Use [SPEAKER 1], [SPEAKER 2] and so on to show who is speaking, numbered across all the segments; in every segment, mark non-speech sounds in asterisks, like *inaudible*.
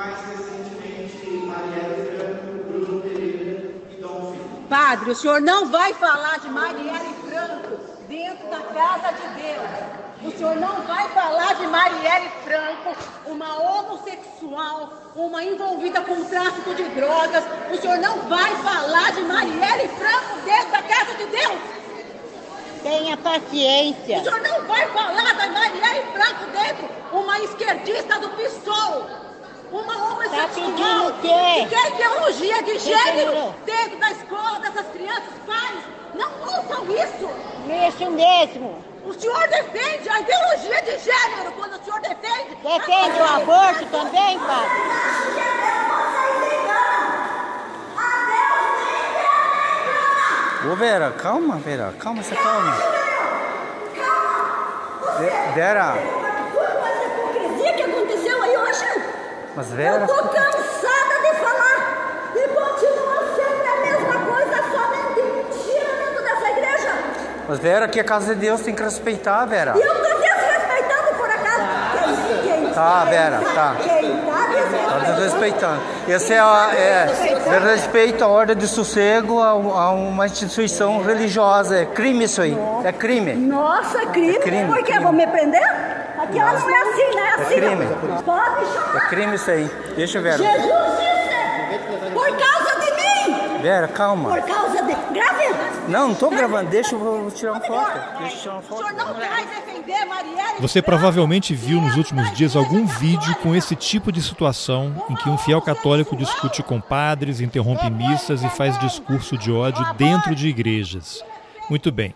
[SPEAKER 1] mais recentemente Marielle Franco, Bruno Pereira e Dom Filho.
[SPEAKER 2] Padre, o senhor não vai falar de Marielle Franco dentro da casa de Deus. O senhor não vai falar de Marielle Franco, uma homossexual, uma envolvida com tráfico de drogas. O senhor não vai falar de Marielle Franco dentro da casa de Deus.
[SPEAKER 3] Tenha paciência.
[SPEAKER 2] O senhor não vai falar da Marielle Franco dentro, uma esquerdista do PSOL. Uma
[SPEAKER 3] Tá
[SPEAKER 2] homossexual
[SPEAKER 3] pedindo o quê?
[SPEAKER 2] que quer ideologia de gênero dentro da escola dessas crianças, pais. Não ouçam isso.
[SPEAKER 3] Isso mesmo.
[SPEAKER 2] O senhor defende a ideologia de gênero quando o senhor defende.
[SPEAKER 3] Defende o aborto também, padre?
[SPEAKER 4] Ô Vera, calma, Vera, calma, você calma. Ve- Vera,
[SPEAKER 5] Essa hipocrisia que aconteceu aí hoje.
[SPEAKER 4] Mas Vera.
[SPEAKER 5] Eu tô cansada de falar. E continua sempre a mesma coisa, somente mentira dentro dessa igreja.
[SPEAKER 4] Mas Vera, aqui é a casa de Deus, tem que respeitar, Vera.
[SPEAKER 5] E eu tô desrespeitando por acaso. Quem, quem
[SPEAKER 4] Tá, Vera, tá.
[SPEAKER 5] Quem tá
[SPEAKER 4] Tá
[SPEAKER 5] desrespeitando?
[SPEAKER 4] desrespeitando. Esse é, a, é respeito à ordem de sossego a, a uma instituição religiosa. É crime isso aí. É crime.
[SPEAKER 5] Nossa, crime.
[SPEAKER 4] É crime,
[SPEAKER 5] Por quê?
[SPEAKER 4] crime.
[SPEAKER 5] Vão me prender? Ela não é assim, né? É assim.
[SPEAKER 4] crime.
[SPEAKER 5] ó. Pode
[SPEAKER 4] É
[SPEAKER 5] chamar.
[SPEAKER 4] crime isso aí. Deixa, Vera.
[SPEAKER 5] Jesus disse. Por causa de mim.
[SPEAKER 4] Vera, calma.
[SPEAKER 5] Por causa de... Grave.
[SPEAKER 4] Não, não tô gravando. Deixa eu vou tirar uma foto. Deixa eu tirar uma
[SPEAKER 2] O
[SPEAKER 4] foto.
[SPEAKER 2] senhor não vai defender Marielle
[SPEAKER 6] Você provavelmente viu nos últimos dias
[SPEAKER 2] igreja
[SPEAKER 6] algum vídeo com esse tipo de situação em que um fiel católico discute com padres, interrompe missas e faz discurso de ódio dentro de igrejas. Muito bem.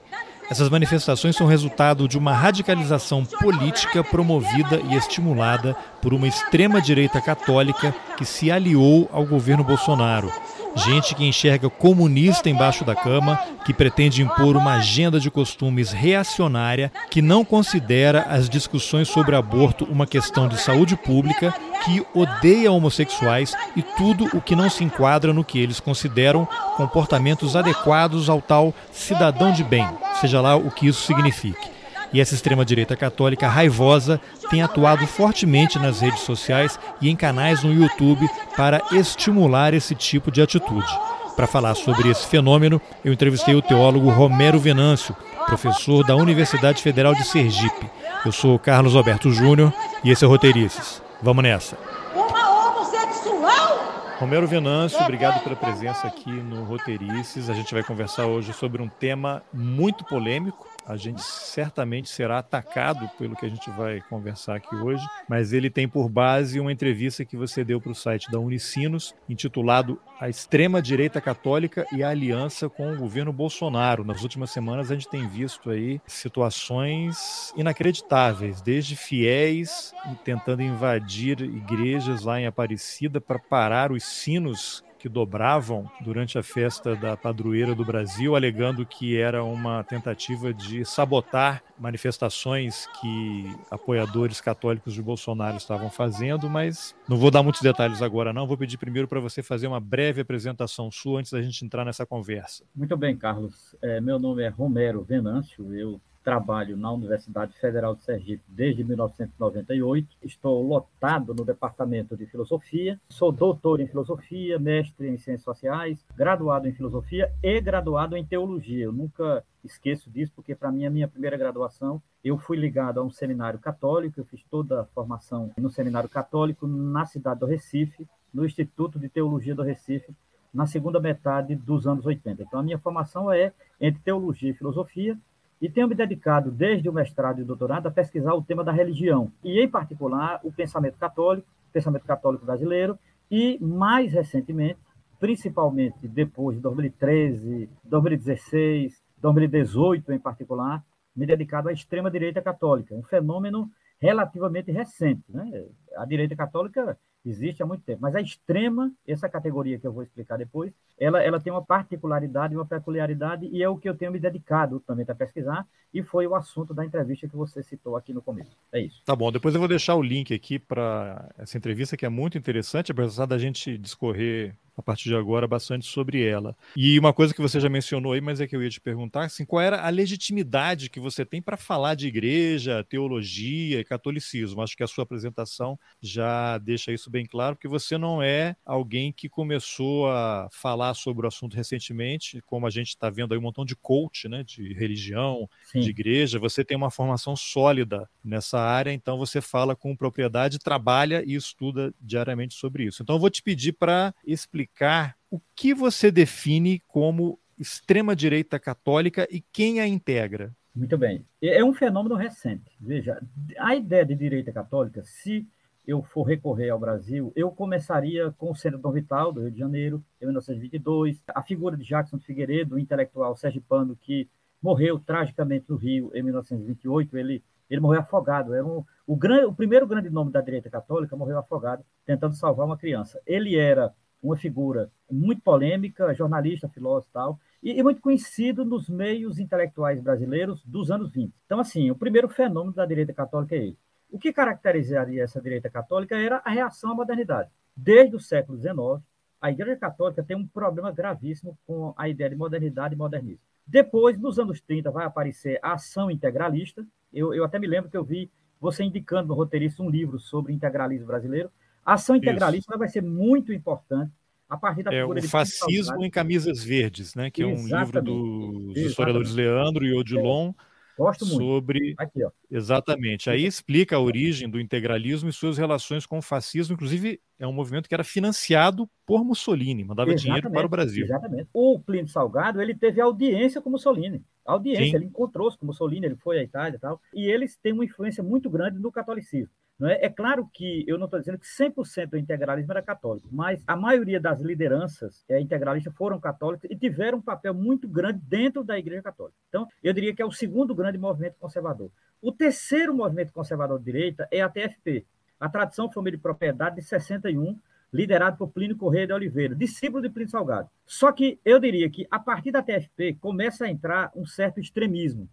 [SPEAKER 6] Essas manifestações são resultado de uma radicalização política promovida e estimulada por uma extrema-direita católica que se aliou ao governo Bolsonaro. Gente que enxerga comunista embaixo da cama, que pretende impor uma agenda de costumes reacionária, que não considera as discussões sobre aborto uma questão de saúde pública, que odeia homossexuais e tudo o que não se enquadra no que eles consideram comportamentos adequados ao tal cidadão de bem, seja lá o que isso signifique. E essa extrema-direita católica raivosa tem atuado fortemente nas redes sociais e em canais no YouTube para estimular esse tipo de atitude. Para falar sobre esse fenômeno, eu entrevistei o teólogo Romero Venâncio, professor da Universidade Federal de Sergipe. Eu sou Carlos Alberto Júnior e esse é o Roteirices. Vamos nessa.
[SPEAKER 2] Uma homossexual?
[SPEAKER 6] Romero Venâncio, obrigado pela presença aqui no Roteirices. A gente vai conversar hoje sobre um tema muito polêmico. A gente certamente será atacado pelo que a gente vai conversar aqui hoje, mas ele tem por base uma entrevista que você deu para o site da Unicinos, intitulado A Extrema Direita Católica e a Aliança com o Governo Bolsonaro. Nas últimas semanas a gente tem visto aí situações inacreditáveis, desde fiéis tentando invadir igrejas lá em Aparecida para parar os sinos que dobravam durante a festa da padroeira do Brasil, alegando que era uma tentativa de sabotar manifestações que apoiadores católicos de Bolsonaro estavam fazendo, mas não vou dar muitos detalhes agora não, vou pedir primeiro para você fazer uma breve apresentação sua antes da gente entrar nessa conversa.
[SPEAKER 7] Muito bem, Carlos. É, meu nome é Romero Venâncio, eu trabalho na Universidade Federal de Sergipe desde 1998. Estou lotado no Departamento de Filosofia. Sou doutor em Filosofia, mestre em Ciências Sociais, graduado em Filosofia e graduado em Teologia. Eu nunca esqueço disso, porque para mim, a minha primeira graduação, eu fui ligado a um seminário católico, eu fiz toda a formação no seminário católico na cidade do Recife, no Instituto de Teologia do Recife, na segunda metade dos anos 80. Então, a minha formação é entre teologia e filosofia, e tenho me dedicado, desde o mestrado e o doutorado, a pesquisar o tema da religião, e, em particular, o pensamento católico, pensamento católico brasileiro, e, mais recentemente, principalmente depois de 2013, 2016, 2018 em particular, me dedicado à extrema-direita católica, um fenômeno relativamente recente. Né? A direita católica existe há muito tempo, mas a extrema, essa categoria que eu vou explicar depois, ela, ela tem uma particularidade, uma peculiaridade, e é o que eu tenho me dedicado também a pesquisar, e foi o assunto da entrevista que você citou aqui no começo. É isso.
[SPEAKER 6] Tá bom, depois eu vou deixar o link aqui para essa entrevista que é muito interessante, apesar da gente discorrer a partir de agora bastante sobre ela. E uma coisa que você já mencionou aí, mas é que eu ia te perguntar, assim, qual era a legitimidade que você tem para falar de igreja, teologia e catolicismo? Acho que a sua apresentação já deixa isso bem claro, porque você não é alguém que começou a falar sobre o assunto recentemente, como a gente está vendo aí um montão de coach, né, de religião, Sim. de igreja. Você tem uma formação sólida nessa área, então você fala com propriedade, trabalha e estuda diariamente sobre isso. Então eu vou te pedir para explicar o que você define como extrema-direita católica e quem a integra.
[SPEAKER 7] Muito bem. É um fenômeno recente. Veja, a ideia de direita católica, se eu for recorrer ao Brasil, eu começaria com o Dom Vital, do Rio de Janeiro, em 1922, a figura de Jackson Figueiredo, o intelectual sergipano que morreu tragicamente no Rio em 1928, ele, ele morreu afogado, era um, o, grande, o primeiro grande nome da direita católica morreu afogado, tentando salvar uma criança. Ele era uma figura muito polêmica, jornalista, filósofo e tal, e, muito conhecido nos meios intelectuais brasileiros dos anos 20. Então, assim, o primeiro fenômeno da direita católica é ele. O que caracterizaria essa direita católica era a reação à modernidade. Desde o século XIX, a Igreja Católica tem um problema gravíssimo com a ideia de modernidade e modernismo. Depois, nos anos 30, vai aparecer a ação integralista. Eu, eu até me lembro que eu vi você indicando no roteirista um livro sobre integralismo brasileiro. A ação integralista Isso. vai ser muito importante a partir da
[SPEAKER 6] é, o fascismo em camisas verdes, né? Que é um livro do, dos historiadores Leandro e Odilon. É.
[SPEAKER 7] Gosto muito.
[SPEAKER 6] Sobre. Aqui, ó. Exatamente. Aí explica a origem do integralismo e suas relações com o fascismo. Inclusive, é um movimento que era financiado por Mussolini, mandava exatamente, dinheiro para o Brasil.
[SPEAKER 7] Exatamente. O Plínio Salgado ele teve audiência com Mussolini. Audiência, Sim. ele encontrou-se com Mussolini, ele foi à Itália e tal. E eles têm uma influência muito grande no catolicismo. É? é claro que eu não estou dizendo que 100% do integralismo era católico, mas a maioria das lideranças é, integralistas foram católicas e tiveram um papel muito grande dentro da Igreja Católica. Então, eu diria que é o segundo grande movimento conservador. O terceiro movimento conservador de direita é a TFP, a Tradição Família e Propriedade de 61, liderado por Plínio Correia de Oliveira, discípulo de Plínio Salgado. Só que eu diria que a partir da TFP começa a entrar um certo extremismo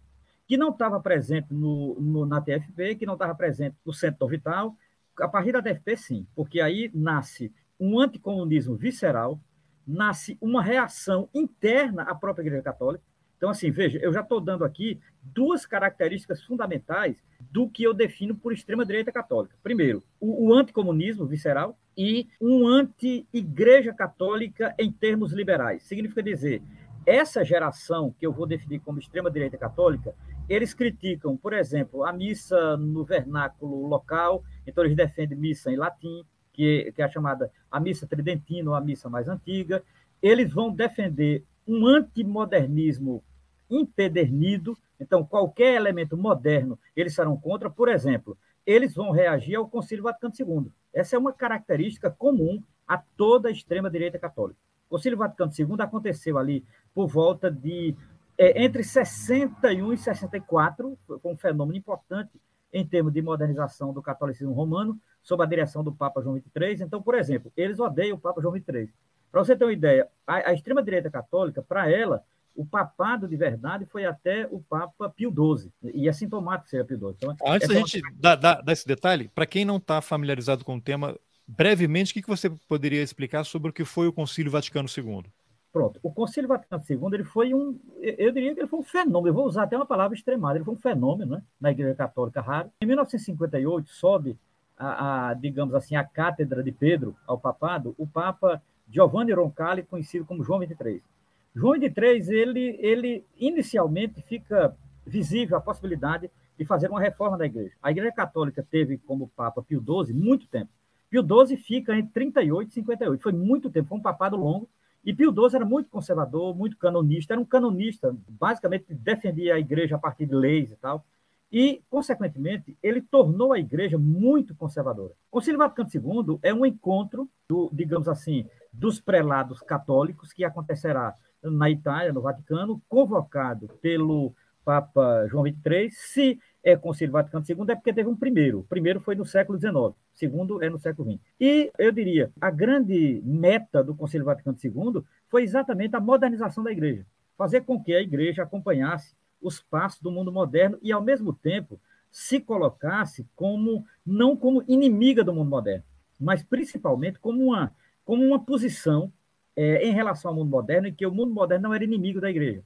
[SPEAKER 7] que não estava presente no, no, na TFP, que não estava presente no Centro Vital. A partir da TFP, sim, porque aí nasce um anticomunismo visceral, nasce uma reação interna à própria Igreja Católica. Então, assim, veja, eu já estou dando aqui duas características fundamentais do que eu defino por extrema-direita católica. Primeiro, o, o anticomunismo visceral e um anti-igreja católica em termos liberais. Significa dizer, essa geração que eu vou definir como extrema-direita católica, eles criticam, por exemplo, a missa no vernáculo local, então eles defendem missa em latim, que, que é a chamada a missa tridentina, ou a missa mais antiga. Eles vão defender um antimodernismo empedernido, então qualquer elemento moderno eles serão contra. Por exemplo, eles vão reagir ao Concílio Vaticano II. Essa é uma característica comum a toda a extrema-direita católica. O Concílio Vaticano II aconteceu ali por volta de é, entre 61 e 64, foi um fenômeno importante em termos de modernização do catolicismo romano, sob a direção do Papa João XXIII. Então, por exemplo, eles odeiam o Papa João XXIII. Para você ter uma ideia, a, a extrema-direita católica, para ela, o papado de verdade foi até o Papa Pio XII, e é sintomático ser Pio XII. Então,
[SPEAKER 6] Antes da gente uma... dar, dar esse detalhe, para quem não está familiarizado com o tema, brevemente, o que, que você poderia explicar sobre o que foi o Concílio Vaticano II?
[SPEAKER 7] Pronto, o Concílio Vaticano II ele foi um, eu diria que ele foi um fenômeno, eu vou usar até uma palavra extremada, ele foi um fenômeno né, na Igreja Católica raro. Em 1958, sobe, a, a, digamos assim, a cátedra de Pedro ao papado, o Papa Giovanni Roncalli, conhecido como João XXIII. João XXIII, ele, ele inicialmente fica visível a possibilidade de fazer uma reforma da Igreja. A Igreja Católica teve como Papa Pio XII muito tempo. Pio XII fica entre 38 e 58, foi muito tempo, foi um papado longo, e Pio XII era muito conservador, muito canonista, era um canonista, basicamente defendia a igreja a partir de leis e tal. E, consequentemente, ele tornou a igreja muito conservadora. O Concílio Vaticano II é um encontro, do, digamos assim, dos prelados católicos que acontecerá na Itália, no Vaticano, convocado pelo Papa João XXIII. Se é Concílio Vaticano II é porque teve um primeiro. O primeiro foi no século XIX, o segundo é no século XX. E eu diria, a grande meta do Concílio Vaticano II foi exatamente a modernização da igreja, fazer com que a igreja acompanhasse os passos do mundo moderno e, ao mesmo tempo, se colocasse como não como inimiga do mundo moderno, mas principalmente como uma, como uma posição é, em relação ao mundo moderno e que o mundo moderno não era inimigo da igreja.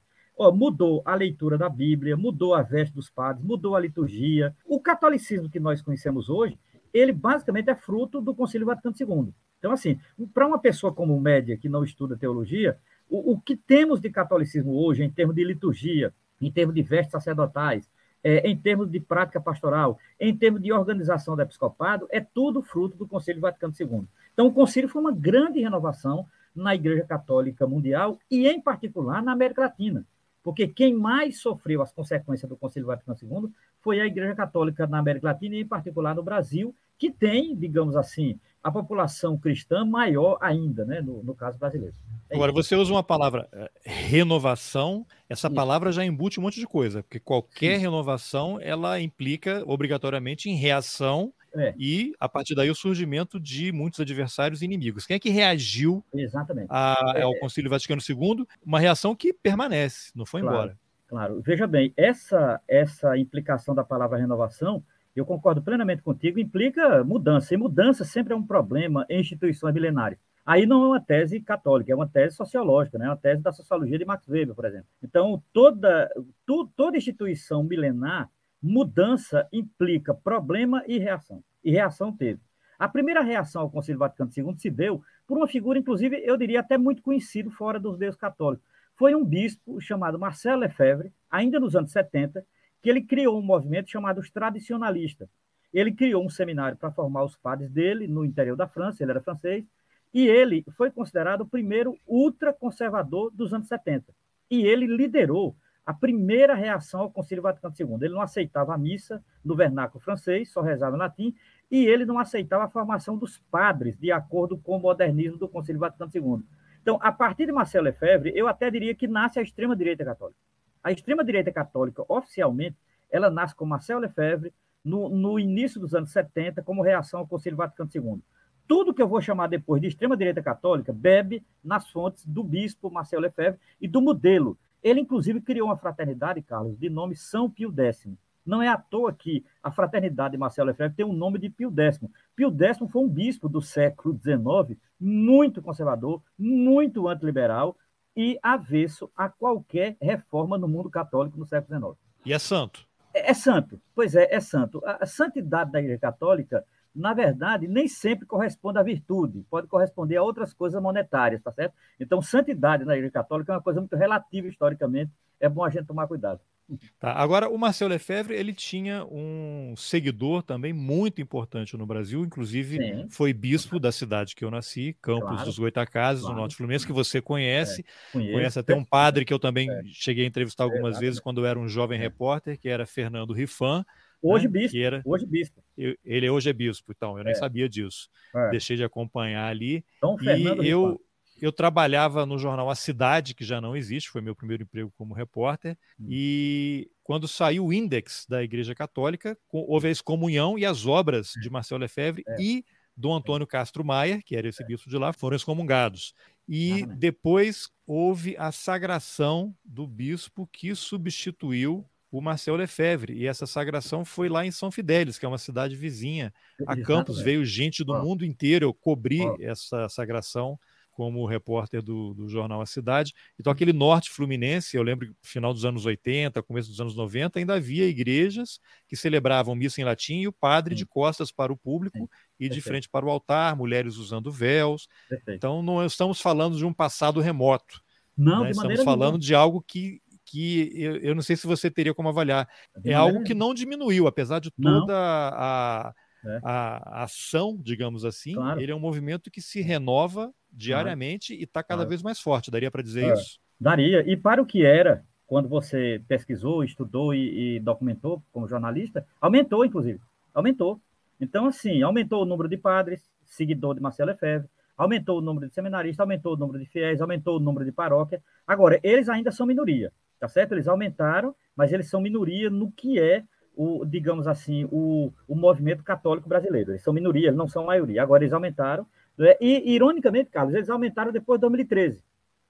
[SPEAKER 7] Mudou a leitura da Bíblia, mudou a veste dos padres, mudou a liturgia. O catolicismo que nós conhecemos hoje, ele basicamente é fruto do Concílio Vaticano II. Então, assim, para uma pessoa como média que não estuda teologia, o, o, que temos de catolicismo hoje, em termos de liturgia, em termos de vestes sacerdotais, é, em termos de prática pastoral, em termos de organização do episcopado, é tudo fruto do Concílio Vaticano II. Então, o concílio foi uma grande renovação na Igreja Católica Mundial e, em particular, na América Latina porque quem mais sofreu as consequências do Concílio Vaticano II foi a Igreja Católica na América Latina e, em particular, no Brasil, que tem, digamos assim, a população cristã maior ainda, né, no, no caso brasileiro.
[SPEAKER 6] É Agora, isso. você usa uma palavra eh, renovação, essa palavra já embute um monte de coisa, porque qualquer renovação, ela implica obrigatoriamente em reação é. E, a partir daí, o surgimento de muitos adversários e inimigos. Quem é que reagiu
[SPEAKER 7] Exatamente.
[SPEAKER 6] A, é. ao Concílio Vaticano II? Uma reação que permanece, não foi
[SPEAKER 7] claro,
[SPEAKER 6] embora.
[SPEAKER 7] Claro. Veja bem, essa, essa implicação da palavra renovação, eu concordo plenamente contigo, implica mudança. E mudança sempre é um problema em instituições milenares. Aí não é uma tese católica, é uma tese sociológica, né? é uma tese da sociologia de Max Weber, por exemplo. Então, toda, tu, toda instituição milenar mudança implica problema e reação. E reação teve. A primeira reação ao Concílio Vaticano II se deu por uma figura, inclusive, eu diria até muito conhecido fora dos meios católicos. Foi um bispo chamado Marcel Lefebvre, ainda nos anos 70, que ele criou um movimento chamado os tradicionalistas. Ele criou um seminário para formar os padres dele no interior da França, ele era francês, e ele foi considerado o primeiro ultraconservador dos anos 70. E ele liderou a primeira reação ao Concílio Vaticano II. Ele não aceitava a missa no vernáculo francês, só rezava em latim, e ele não aceitava a formação dos padres, de acordo com o modernismo do Concílio Vaticano II. Então, a partir de Marcelo Lefebvre, eu até diria que nasce a extrema-direita católica. A extrema-direita católica, oficialmente, ela nasce com Marcelo Lefebvre no, no início dos anos 70, como reação ao Concílio Vaticano II. Tudo que eu vou chamar depois de extrema-direita católica bebe nas fontes do bispo Marcelo Lefebvre e do modelo ele, inclusive, criou uma fraternidade, Carlos, de nome São Pio X. Não é à toa que a fraternidade de Marcelo Lefebvre tem o um nome de Pio X. Pio X foi um bispo do século XIX, muito conservador, muito antiliberal e avesso a qualquer reforma no mundo católico no século XIX.
[SPEAKER 6] E é santo?
[SPEAKER 7] É, é santo, pois é, é santo. A, a santidade da Igreja Católica na verdade, nem sempre corresponde à virtude, pode corresponder a outras coisas monetárias, tá certo? Então, santidade na Igreja Católica é uma coisa muito relativa historicamente, é bom a gente tomar cuidado.
[SPEAKER 6] Tá, agora, o Marcel Lefebvre, ele tinha um seguidor também muito importante no Brasil, inclusive Sim. foi bispo da cidade que eu nasci, Campos claro. dos Goitacazes, claro. no Norte Fluminense, que você conhece, é, conhece até um padre que eu também é. cheguei a entrevistar algumas é, vezes quando eu era um jovem é. repórter, que era Fernando Rifan,
[SPEAKER 7] Hoje né? bispo. Era,
[SPEAKER 6] hoje bispo. ele hoje é bispo, então, eu nem é. sabia disso. É. Deixei de acompanhar ali. Então, Fernando e eu, eu trabalhava no jornal A Cidade, que já não existe, foi meu primeiro emprego como repórter, hum. e quando saiu o índex da Igreja Católica, houve a excomunhão e as obras de Marcelo Lefebvre é. e Dom Antônio Castro Maia, que era esse bispo de lá, foram excomungados. E depois houve a sagração do bispo que substituiu o Marcel Lefebvre. E essa sagração foi lá em São Fidélis, que é uma cidade vizinha a Campos. Veio gente do mundo inteiro. Eu cobri essa sagração como repórter do, do, jornal A Cidade. Então, aquele norte fluminense, eu lembro final dos anos 80, começo dos anos 90, ainda havia igrejas que celebravam missa em latim e o padre Sim. de costas para o público Sim. e de frente para o altar, mulheres usando véus. Perfeito. Então, não estamos falando de um passado remoto. Não, né? Estamos falando nenhuma. de algo que que eu, eu, não sei se você teria como avaliar. É algo que não diminuiu, apesar de toda a, é. a, ação, digamos assim, claro. ele é um movimento que se renova diariamente claro. e está cada claro. vez mais forte. Daria para dizer é. isso?
[SPEAKER 7] Daria. E para o que era, quando você pesquisou, estudou e, e documentou como jornalista, aumentou, inclusive. Aumentou. Então, assim, aumentou o número de padres, seguidor de Marcelo Lefebvre, aumentou o número de seminaristas, aumentou o número de fiéis, aumentou o número de paróquia. Agora, eles ainda são minoria tá certo? Eles aumentaram, mas eles são minoria no que é o, digamos assim, o, o movimento católico brasileiro. Eles são minoria, eles não são maioria. Agora eles aumentaram. Né? E, ironicamente, Carlos, eles aumentaram depois de 2013.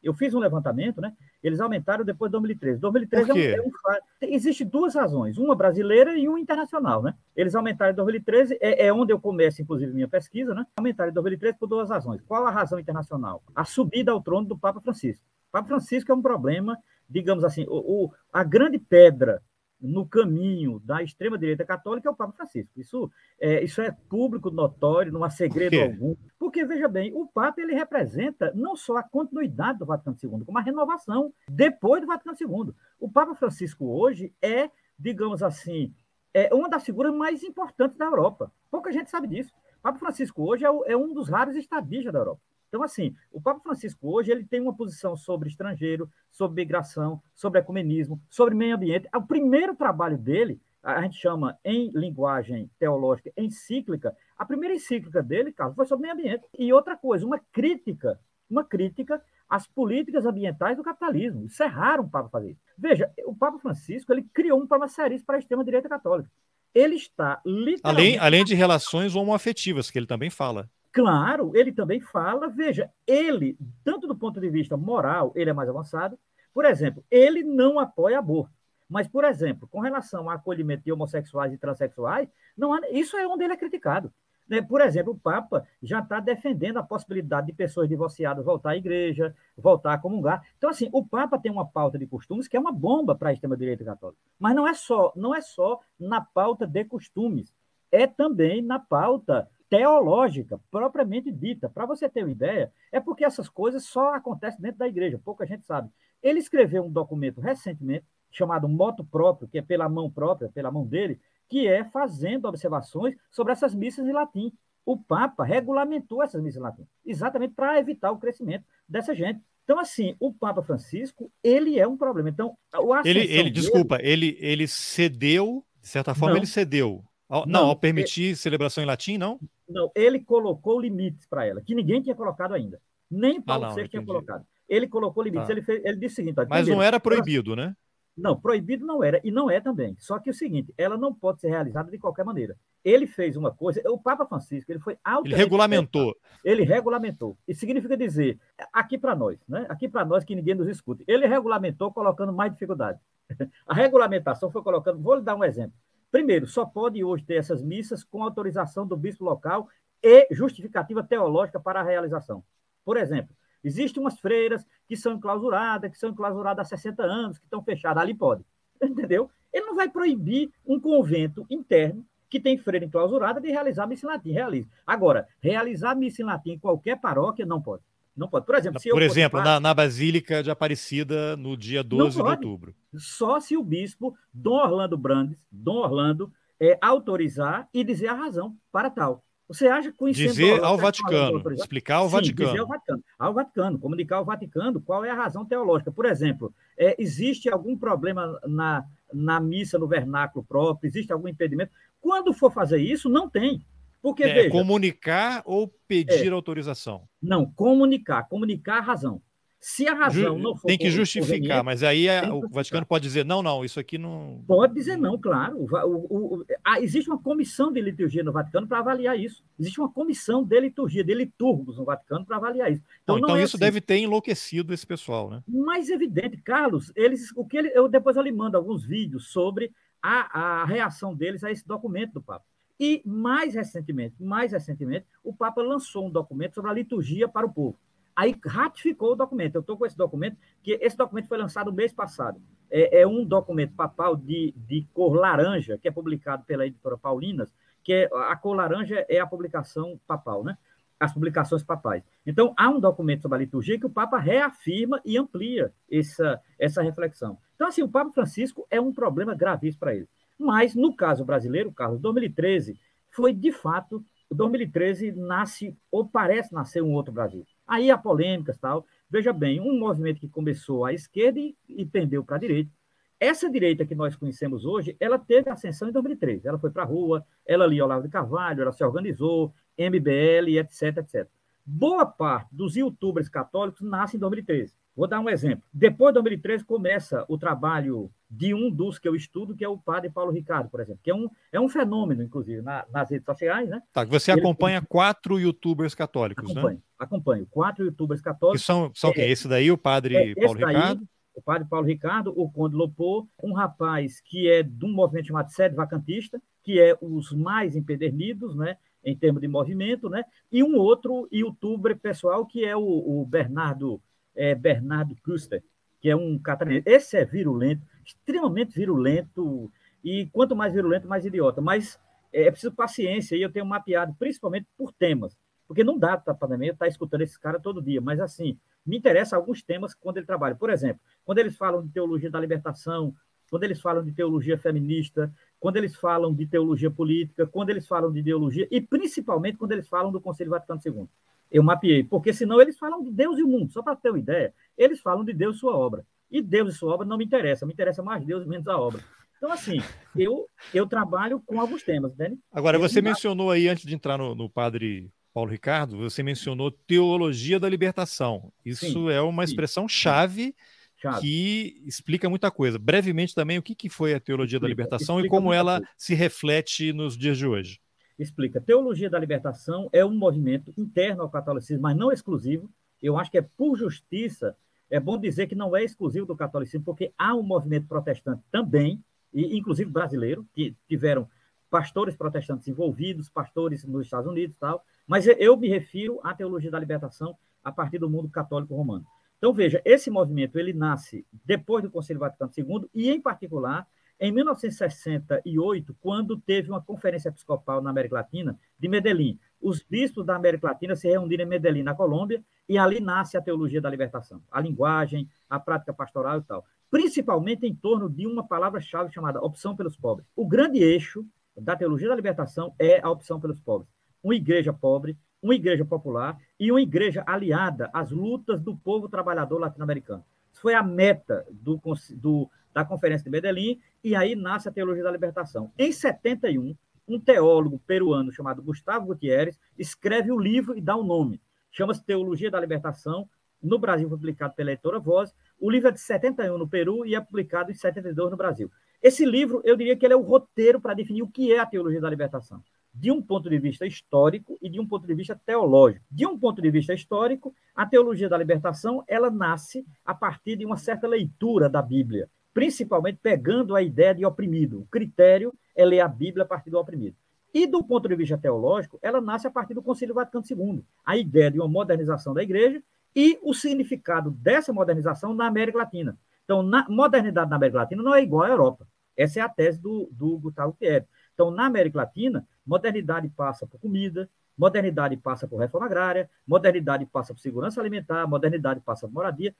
[SPEAKER 7] Eu fiz um levantamento, né? Eles aumentaram depois de 2013. 2013
[SPEAKER 6] Por quê?
[SPEAKER 7] é um, é um Existe duas razões, uma brasileira e uma internacional, né? Eles aumentaram em 2013, é, é onde eu começo, inclusive, minha pesquisa, né? Aumentaram em 2013 por duas razões. Qual a razão internacional? A subida ao trono do Papa Francisco. O Papa Francisco é um problema, digamos assim, o, o- a grande pedra no caminho da extrema-direita católica é o Papa Francisco. Isso é, isso é público, notório, não há segredo algum. Porque, veja bem, o Papa ele representa não só a continuidade do Vaticano II, como a renovação depois do Vaticano II. O Papa Francisco hoje é, digamos assim, é uma das figuras mais importantes da Europa. Pouca gente sabe disso. O Papa Francisco hoje é, o- é um dos raros estadistas da Europa. Então, assim, o Papa Francisco hoje ele tem uma posição sobre estrangeiro, sobre migração, sobre ecumenismo, sobre meio ambiente. O primeiro trabalho dele, a gente chama em linguagem teológica encíclica, a primeira encíclica dele, Carlos, foi sobre meio ambiente. E outra coisa, uma crítica, uma crítica às políticas ambientais do capitalismo. Isso é raro um Papa fazer isso. Veja, o Papa Francisco ele criou um problema seríssimo para a extrema-direita católica. Ele está literalmente...
[SPEAKER 6] Além, além de relações homoafetivas, que ele também fala.
[SPEAKER 7] Claro, ele também fala, veja, ele, tanto do ponto de vista moral, ele é mais avançado. Por exemplo, ele não apoia aborto. Mas, por exemplo, com relação ao acolhimento de homossexuais e transexuais, não há, isso é onde ele é criticado. Né? Por exemplo, o Papa já está defendendo a possibilidade de pessoas divorciadas voltar à igreja, voltar a comungar. Então, assim, o Papa tem uma pauta de costumes que é uma bomba para a extrema-direita católica. Mas não é só, não é só na pauta de costumes, é também na pauta teológica, propriamente dita. Para você ter uma ideia, é porque essas coisas só acontecem dentro da igreja, pouca gente sabe. Ele escreveu um documento recentemente, chamado Moto Próprio, que é pela mão própria, pela mão dele, que é fazendo observações sobre essas missas em latim. O Papa regulamentou essas missas em latim, exatamente para evitar o crescimento dessa gente. Então, assim, o Papa Francisco, ele é um problema. Então, a
[SPEAKER 6] Ele, ele
[SPEAKER 7] dele-
[SPEAKER 6] desculpa, ele, ele cedeu, de certa forma,
[SPEAKER 7] Não.
[SPEAKER 6] ele cedeu. Ao-
[SPEAKER 7] Não,
[SPEAKER 6] não, ao permitir celebração em latim, não?
[SPEAKER 7] Não, ele colocou limites para ela, que ninguém tinha colocado ainda. Nem Paulo
[SPEAKER 6] Ah, não,
[SPEAKER 7] VI tinha colocado. Ele colocou limites.
[SPEAKER 6] Tá.
[SPEAKER 7] Ele, fez- ele disse o seguinte: olha,
[SPEAKER 6] Mas
[SPEAKER 7] primeiro,
[SPEAKER 6] não era proibido, né?
[SPEAKER 7] Não, proibido não era, e não é também. Só que é o seguinte, ela não pode ser realizada de qualquer maneira. Ele fez uma coisa, o Papa Francisco, ele foi
[SPEAKER 6] Ele
[SPEAKER 7] altamente
[SPEAKER 6] regulamentou.
[SPEAKER 7] ele regulamentou. Isso significa dizer, aqui para nós, né? aqui para nós que ninguém nos escute, ele regulamentou colocando mais dificuldade. *laughs* A regulamentação foi colocando, vou lhe dar um exemplo. Primeiro, só pode hoje ter essas missas com autorização do bispo local e justificativa teológica para a realização. Por exemplo, existem umas freiras que são enclausuradas, que são enclausuradas há 60 anos, que estão fechadas, ali pode. *laughs* Entendeu? Ele não vai proibir um convento interno que tem freira enclausurada de realizar missa em latim. Realiza. Agora, realizar missa em latim em qualquer paróquia não pode. Não pode. Por exemplo,
[SPEAKER 6] Por exemplo,
[SPEAKER 7] padre,
[SPEAKER 6] na, na Basílica de Aparecida, no dia 12 de outubro.
[SPEAKER 7] só se o bispo Dom Orlando Brandes, Dom Orlando, é, autorizar e dizer a razão para tal. Você acha que conhecendo
[SPEAKER 6] Dizer
[SPEAKER 7] Orlando,
[SPEAKER 6] ao Vaticano,
[SPEAKER 7] autorizar?
[SPEAKER 6] explicar ao
[SPEAKER 7] Sim, dizer ao
[SPEAKER 6] Vaticano.
[SPEAKER 7] Vaticano, ao Vaticano, comunicar ao Vaticano qual é a razão teológica. Por exemplo, é, existe algum problema na, na missa no vernáculo próprio? Existe algum impedimento? Quando for fazer isso, não tem. Porque,
[SPEAKER 6] É,
[SPEAKER 7] veja,
[SPEAKER 6] comunicar ou pedir autorização?
[SPEAKER 7] não, comunicar, comunicar a razão. Se a razão
[SPEAKER 6] Ju-
[SPEAKER 7] não for
[SPEAKER 6] tem que justificar, mas aí é- o. Vaticano pode dizer: não, não, isso aqui não.
[SPEAKER 7] Pode dizer não, claro. O o- ah, existe uma comissão de liturgia no Vaticano para avaliar isso. Existe uma comissão de liturgia, de liturgos no Vaticano para avaliar isso.
[SPEAKER 6] Então,
[SPEAKER 7] não
[SPEAKER 6] então
[SPEAKER 7] é
[SPEAKER 6] isso
[SPEAKER 7] assim.
[SPEAKER 6] deve ter enlouquecido esse pessoal, né?
[SPEAKER 7] mais evidente, Carlos, eles, o que ele, eu depois eu lhe mando alguns vídeos sobre a, a reação deles a esse documento do Papa. E mais recentemente, mais recentemente, o Papa lançou um documento sobre a liturgia para o povo. Aí ratificou o documento. Eu estou com esse documento, que esse documento foi lançado mês passado. É, é um documento papal de, de cor laranja, que é publicado pela editora Paulinas, que é, a cor laranja é a publicação papal, né? As publicações papais. Então, há um documento sobre a liturgia que o Papa reafirma e amplia essa, essa reflexão. Então, assim, o Papa Francisco é um problema gravíssimo para ele. Mas, no caso brasileiro, Carlos, 2013 foi, de fato, 2013 nasce, ou parece nascer um outro Brasil. Aí há polêmicas tal. Veja bem, um movimento que começou à esquerda e, e pendeu para a direita. Essa direita que nós conhecemos hoje, ela teve ascensão em 2013. Ela foi para a rua, ela lia Olavo de Carvalho, ela se organizou, MBL, etc, etc. Boa parte dos youtubers católicos nasce em 2013. Vou dar um exemplo. Depois de 2013 começa o trabalho de um dos que eu estudo, que é o padre Paulo Ricardo, por exemplo, que é um, é um fenômeno, inclusive, na- nas redes sociais, né?
[SPEAKER 6] Tá, você
[SPEAKER 7] Ele-
[SPEAKER 6] acompanha quatro youtubers católicos, né?
[SPEAKER 7] Acompanho. acompanho. Quatro youtubers católicos.
[SPEAKER 6] Que são, são
[SPEAKER 7] É,
[SPEAKER 6] quem? Esse daí, o padre
[SPEAKER 7] É,
[SPEAKER 6] Paulo
[SPEAKER 7] daí,
[SPEAKER 6] Ricardo?
[SPEAKER 7] o padre Paulo Ricardo, o Conde Lopô, um rapaz que é de um movimento chamado Sede Vacantista, que é os mais empedernidos, né, em termos de movimento, né, e um outro youtuber pessoal que é o, o Bernardo é, Bernardo Kuster, que é um catarinense. Esse é virulento, extremamente virulento, e quanto mais virulento, mais idiota. Mas é, é preciso paciência, e eu tenho mapeado principalmente por temas, porque não dá para pandemia estar escutando esse cara todo dia, mas assim, me interessa alguns temas quando ele trabalha. Por exemplo, quando eles falam de teologia da libertação, quando eles falam de teologia feminista, quando eles falam de teologia política, quando eles falam de ideologia, e principalmente quando eles falam do Conselho Vaticano II. Eu mapeei, porque senão eles falam de Deus e o mundo, só para ter uma ideia, eles falam de Deus e sua obra. E Deus e sua obra não me interessa, me interessa mais Deus menos a obra. Então, assim, eu, eu trabalho com alguns temas, entende?
[SPEAKER 6] Agora, você mencionou aí, antes de entrar no, no padre Paulo Ricardo, você mencionou teologia da libertação. Isso
[SPEAKER 7] Sim,
[SPEAKER 6] é uma
[SPEAKER 7] sim,
[SPEAKER 6] expressão chave
[SPEAKER 7] Chave.
[SPEAKER 6] que explica muita coisa. Brevemente também, o que, que foi a teologia da
[SPEAKER 7] Explica,
[SPEAKER 6] libertação e como ela
[SPEAKER 7] coisa.
[SPEAKER 6] se reflete nos dias de hoje.
[SPEAKER 7] Explica. Teologia da libertação é um movimento interno ao catolicismo, mas não exclusivo. Eu acho que é por justiça, é bom dizer que não é exclusivo do catolicismo, porque há um movimento protestante também, e inclusive brasileiro, que tiveram pastores protestantes envolvidos, pastores nos Estados Unidos e tal, mas eu me refiro à teologia da libertação a partir do mundo católico romano. Então, veja, esse movimento ele nasce depois do Conselho Vaticano II e, em particular, em 1968, quando teve uma conferência episcopal na América Latina de Medellín. Os bispos da América Latina se reuniram em Medellín, na Colômbia, e ali nasce a teologia da libertação, a linguagem, a prática pastoral e tal. Principalmente em torno de uma palavra-chave chamada opção pelos pobres. O grande eixo da teologia da libertação é a opção pelos pobres. Uma igreja pobre, uma igreja popular e uma igreja aliada às lutas do povo trabalhador latino-americano. Foi a meta do, do, da Conferência de Medellín, e aí nasce a Teologia da Libertação. Em 71, um teólogo peruano chamado Gustavo Gutierrez escreve o livro e dá o um nome. Chama-se Teologia da Libertação. No Brasil, foi publicado pela editora Voz. O livro é de 71 no Peru e é publicado em 72 no Brasil. Esse livro, eu diria que ele é o roteiro para definir o que é a teologia da libertação, de um ponto de vista histórico e de um ponto de vista teológico. De um ponto de vista histórico, a teologia da libertação, ela nasce a partir de uma certa leitura da Bíblia, principalmente pegando a ideia de oprimido. O critério é ler a Bíblia a partir do oprimido. E do ponto de vista teológico, ela nasce a partir do Concílio Vaticano II, a ideia de uma modernização da igreja e o significado dessa modernização na América Latina. Então, na modernidade na América Latina não é igual à Europa. Essa é a tese do, do Gustavo Pierre. Então, na América Latina, modernidade passa por comida, modernidade passa por reforma agrária, modernidade passa por segurança alimentar, modernidade passa por moradia,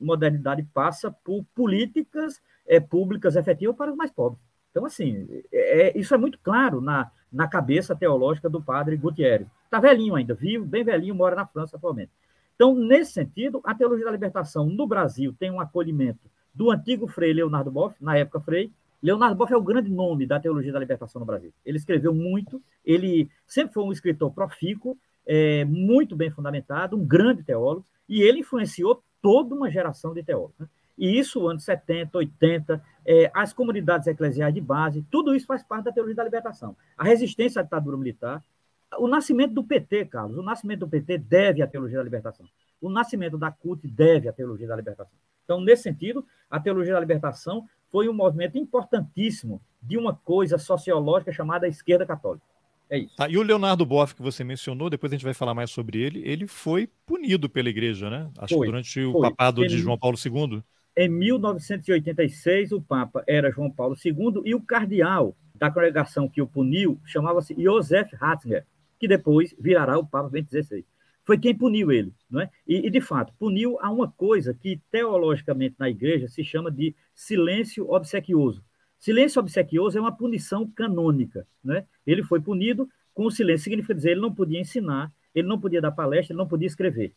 [SPEAKER 7] modernidade passa por políticas é, públicas efetivas para os mais pobres. Então, assim, é, isso é muito claro na, na cabeça teológica do padre Gutierrez. Está velhinho ainda, vivo, bem velhinho, mora na França atualmente. Então, nesse sentido, a teologia da libertação no Brasil tem um acolhimento do antigo Frei Leonardo Boff, na época Frei. Leonardo Boff é o grande nome da teologia da libertação no Brasil. Ele escreveu muito, ele sempre foi um escritor profícuo, é, muito bem fundamentado, um grande teólogo, e ele influenciou toda uma geração de teólogos. Né? E isso, anos 70, 80, é, as comunidades eclesiais de base, tudo isso faz parte da teologia da libertação. A resistência à ditadura militar, o nascimento do PT, Carlos, o nascimento do PT deve à teologia da libertação. O nascimento da CUT deve à teologia da libertação. Então, nesse sentido, a teologia da libertação foi um movimento importantíssimo de uma coisa sociológica chamada esquerda católica. É isso.
[SPEAKER 6] Tá, e o Leonardo Boff, que você mencionou, depois a gente vai falar mais sobre ele, ele foi punido pela igreja, né? Acho
[SPEAKER 7] foi,
[SPEAKER 6] que durante o
[SPEAKER 7] foi.
[SPEAKER 6] papado de João Paulo II.
[SPEAKER 7] Em 1986, o Papa era João Paulo II e o cardeal da congregação que o puniu chamava-se Josef Ratzinger, que depois virará o Papa Bento XVI. Foi quem puniu ele, não é? E, e, de fato, puniu a uma coisa que teologicamente na igreja se chama de silêncio obsequioso. Silêncio obsequioso é uma punição canônica, né? Ele foi punido com o silêncio, significa dizer, ele não podia ensinar, ele não podia dar palestra, ele não podia escrever.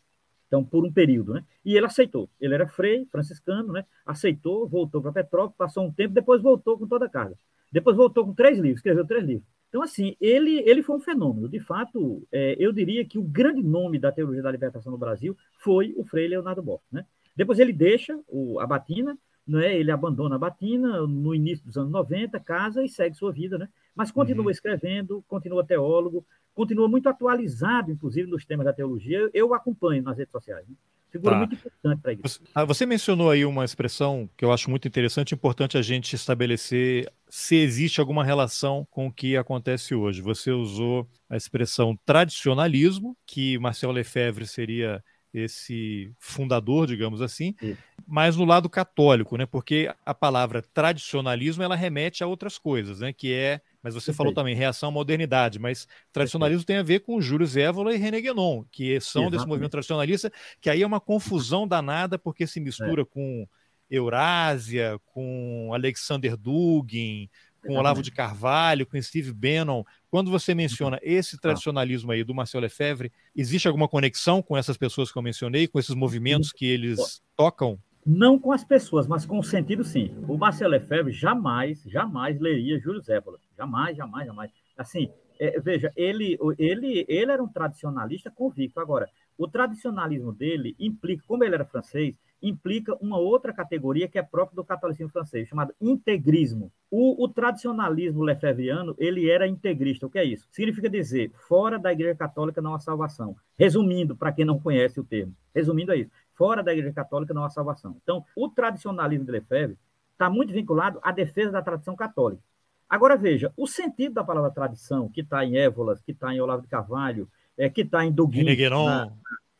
[SPEAKER 7] Então, por um período, né? E ele aceitou. Ele era frei, franciscano, né? Aceitou, voltou para Petrópolis, passou um tempo, depois voltou com toda a carga. Depois voltou com três livros, escreveu três livros. Então, assim, ele, ele foi um fenômeno. De fato, é, eu diria que o grande nome da teologia da libertação no Brasil foi o Frei Leonardo Boff. Né? Depois ele deixa o, a batina, né? ele abandona a batina no início dos anos 90, casa e segue sua vida. Né? mas continua
[SPEAKER 6] Uhum.
[SPEAKER 7] escrevendo, continua teólogo, continua muito atualizado, inclusive, nos temas da teologia. Eu, eu acompanho nas redes sociais. Né? Figura
[SPEAKER 6] Tá.
[SPEAKER 7] muito importante para.
[SPEAKER 6] Você, ah, você mencionou aí uma expressão que eu acho muito interessante, importante a gente estabelecer se existe alguma relação com o que acontece hoje. Você usou a expressão tradicionalismo, que Marcel Lefebvre seria esse fundador, digamos assim,
[SPEAKER 7] Isso.
[SPEAKER 6] mas no lado católico, né? Porque a palavra tradicionalismo ela remete a outras coisas, né? Que é, mas você falou
[SPEAKER 7] Perfeito.
[SPEAKER 6] também reação à modernidade, mas tradicionalismo tem a ver com Júlio Zévola e René Guénon, que são desse
[SPEAKER 7] Exatamente.
[SPEAKER 6] movimento tradicionalista, que aí é uma confusão danada porque se mistura
[SPEAKER 7] É.
[SPEAKER 6] com Eurásia, com Alexander Dugin, com Olavo de Carvalho, com Steve Bannon. Quando você menciona esse tradicionalismo aí do Marcel Lefebvre, existe alguma conexão com essas pessoas que eu mencionei, com esses movimentos que eles tocam?
[SPEAKER 7] Não com as pessoas, mas com o sentido, sim. O Marcelo Lefebvre jamais, jamais leria Júlio Zévola. Jamais, jamais, jamais. Assim, é, veja, ele, ele, ele era um tradicionalista convicto. Agora, o tradicionalismo dele implica, como ele era francês, implica uma outra categoria que é própria do catolicismo francês, chamada integrismo. O, o tradicionalismo lefebvriano, ele era integrista. O que é isso? Significa dizer, fora da Igreja Católica não há salvação. Resumindo, para quem não conhece o termo. Resumindo é isso. Fora da Igreja Católica não há salvação. Então, o tradicionalismo de Lefebvre está muito vinculado à defesa da tradição católica. Agora, veja, o sentido da palavra tradição, que está em Évolas, que está em Olavo de Carvalho, é, que está em Duguin...
[SPEAKER 6] René Guénon,
[SPEAKER 7] na-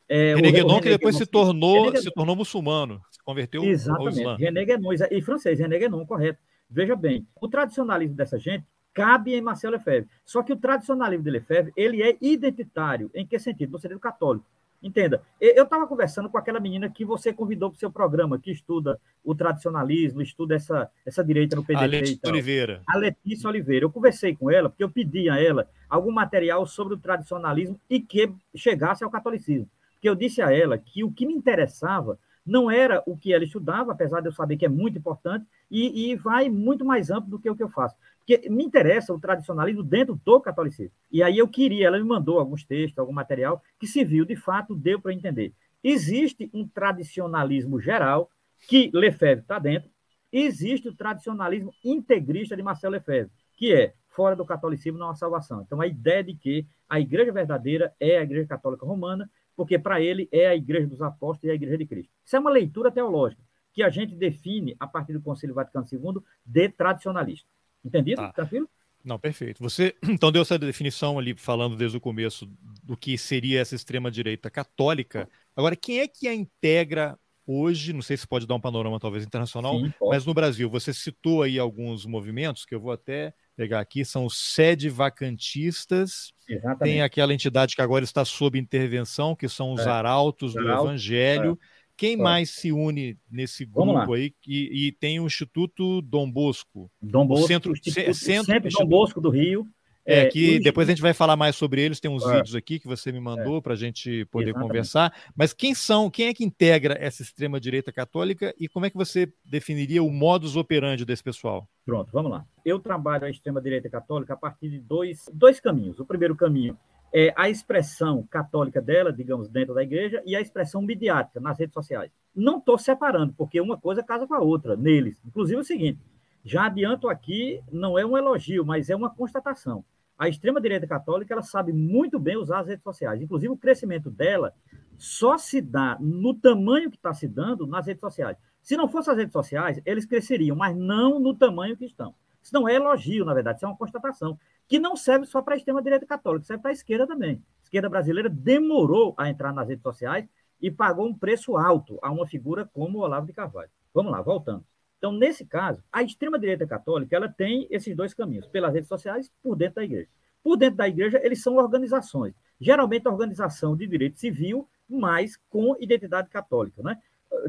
[SPEAKER 7] é,
[SPEAKER 6] René Guénon que depois se tornou,
[SPEAKER 7] René
[SPEAKER 6] se tornou muçulmano, se converteu ao
[SPEAKER 7] Exatamente.
[SPEAKER 6] Islã.
[SPEAKER 7] René Guénon, e francês, René Guénon, correto. Veja bem, o tradicionalismo dessa gente cabe em Marcel Lefebvre. Só que o tradicionalismo de Lefebvre, ele é identitário. Em que sentido? No sentido católico. Entenda, eu estava conversando com aquela menina que você convidou para o seu programa, que estuda o tradicionalismo, estuda essa, essa direita no
[SPEAKER 6] A
[SPEAKER 7] PDT e
[SPEAKER 6] Letícia. Oliveira.
[SPEAKER 7] A Letícia Oliveira. Eu conversei com ela, porque eu pedi a ela algum material sobre o tradicionalismo e que chegasse ao catolicismo. Porque eu disse a ela que o que me interessava não era o que ela estudava, apesar de eu saber que é muito importante, e, e vai muito mais amplo do que o que eu faço. Porque me interessa o tradicionalismo dentro do catolicismo. E aí eu queria, ela me mandou alguns textos, algum material, que se viu, de fato, deu para entender. Existe um tradicionalismo geral, que Lefebvre está dentro, existe o tradicionalismo integrista de Marcelo Lefebvre, que é fora do catolicismo não há salvação. Então a ideia de que a igreja verdadeira é a igreja católica romana, porque para ele é a igreja dos apóstolos e a igreja de Cristo. Isso é uma leitura teológica que a gente define a partir do Concílio Vaticano II de tradicionalista. Entendido?
[SPEAKER 6] Tá.
[SPEAKER 7] Tranquilo?
[SPEAKER 6] Não, perfeito. Você *clears throat* então deu essa definição ali, falando desde o começo do que seria essa extrema-direita católica. Agora, quem é que a integra hoje? Não sei se pode dar um panorama talvez internacional,
[SPEAKER 7] Sim,
[SPEAKER 6] mas no Brasil, você citou aí alguns movimentos que eu vou até pegar aqui, são os sede vacantistas,
[SPEAKER 7] Exatamente.
[SPEAKER 6] tem aquela entidade que agora está sob intervenção, que são os
[SPEAKER 7] É.
[SPEAKER 6] arautos do Evangelho. Quem
[SPEAKER 7] É.
[SPEAKER 6] mais se une nesse grupo aí? E, e tem o Instituto Dom Bosco.
[SPEAKER 7] Dom Bosco,
[SPEAKER 6] centro-
[SPEAKER 7] o
[SPEAKER 6] centro-
[SPEAKER 7] Centro Dom Bosco do Rio.
[SPEAKER 6] É,
[SPEAKER 7] É,
[SPEAKER 6] que depois a gente vai falar mais sobre eles, tem uns
[SPEAKER 7] É.
[SPEAKER 6] vídeos aqui que você me mandou para a gente poder
[SPEAKER 7] Exatamente.
[SPEAKER 6] conversar. Mas quem são, quem é que integra essa extrema-direita católica e como é que você definiria o modus operandi desse pessoal?
[SPEAKER 7] Pronto, vamos lá. Eu trabalho a extrema-direita católica a partir de dois, dois caminhos. O primeiro caminho é a expressão católica dela, digamos, dentro da igreja, e a expressão midiática nas redes sociais. Não estou separando, porque uma coisa casa com a outra, neles. Inclusive é o seguinte, já adianto aqui, não é um elogio, mas é uma constatação. A extrema-direita católica ela sabe muito bem usar as redes sociais. Inclusive, o crescimento dela só se dá no tamanho que está se dando nas redes sociais. Se não fossem as redes sociais, eles cresceriam, mas não no tamanho que estão. Isso não é elogio, na verdade, isso é uma constatação, que não serve só para a extrema-direita católica, serve para a esquerda também. A esquerda brasileira demorou a entrar nas redes sociais e pagou um preço alto a uma figura como Olavo de Carvalho. Vamos lá, voltando. Então, nesse caso, a extrema-direita católica ela tem esses dois caminhos, pelas redes sociais por dentro da igreja. Por dentro da igreja, eles são organizações. Geralmente, organização de direito civil, mas com identidade católica. Né?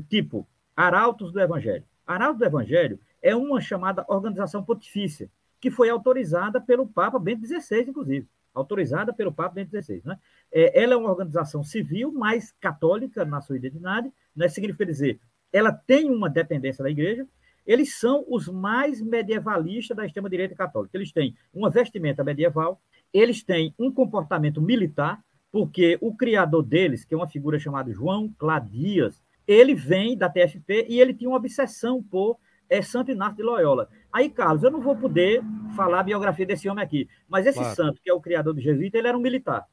[SPEAKER 7] Tipo, Arautos do Evangelho. Arautos do Evangelho é uma chamada organização pontifícia, que foi autorizada pelo Papa Bento XVI, inclusive. Autorizada pelo Papa Bento XVI. Né? É, ela é uma organização civil, mas católica na sua identidade. Né? Significa dizer, ela tem uma dependência da igreja, eles são os mais medievalistas da extrema-direita católica. Eles têm uma vestimenta medieval, eles têm um comportamento militar, porque o criador deles, que é uma figura chamada João Cladias, ele vem da TFP e ele tinha uma obsessão por é, Santo Inácio de Loyola. Aí, Carlos, eu não vou poder falar a biografia desse homem aqui, mas esse
[SPEAKER 6] Claro.
[SPEAKER 7] santo, que é o criador do jesuíta, ele era um militar.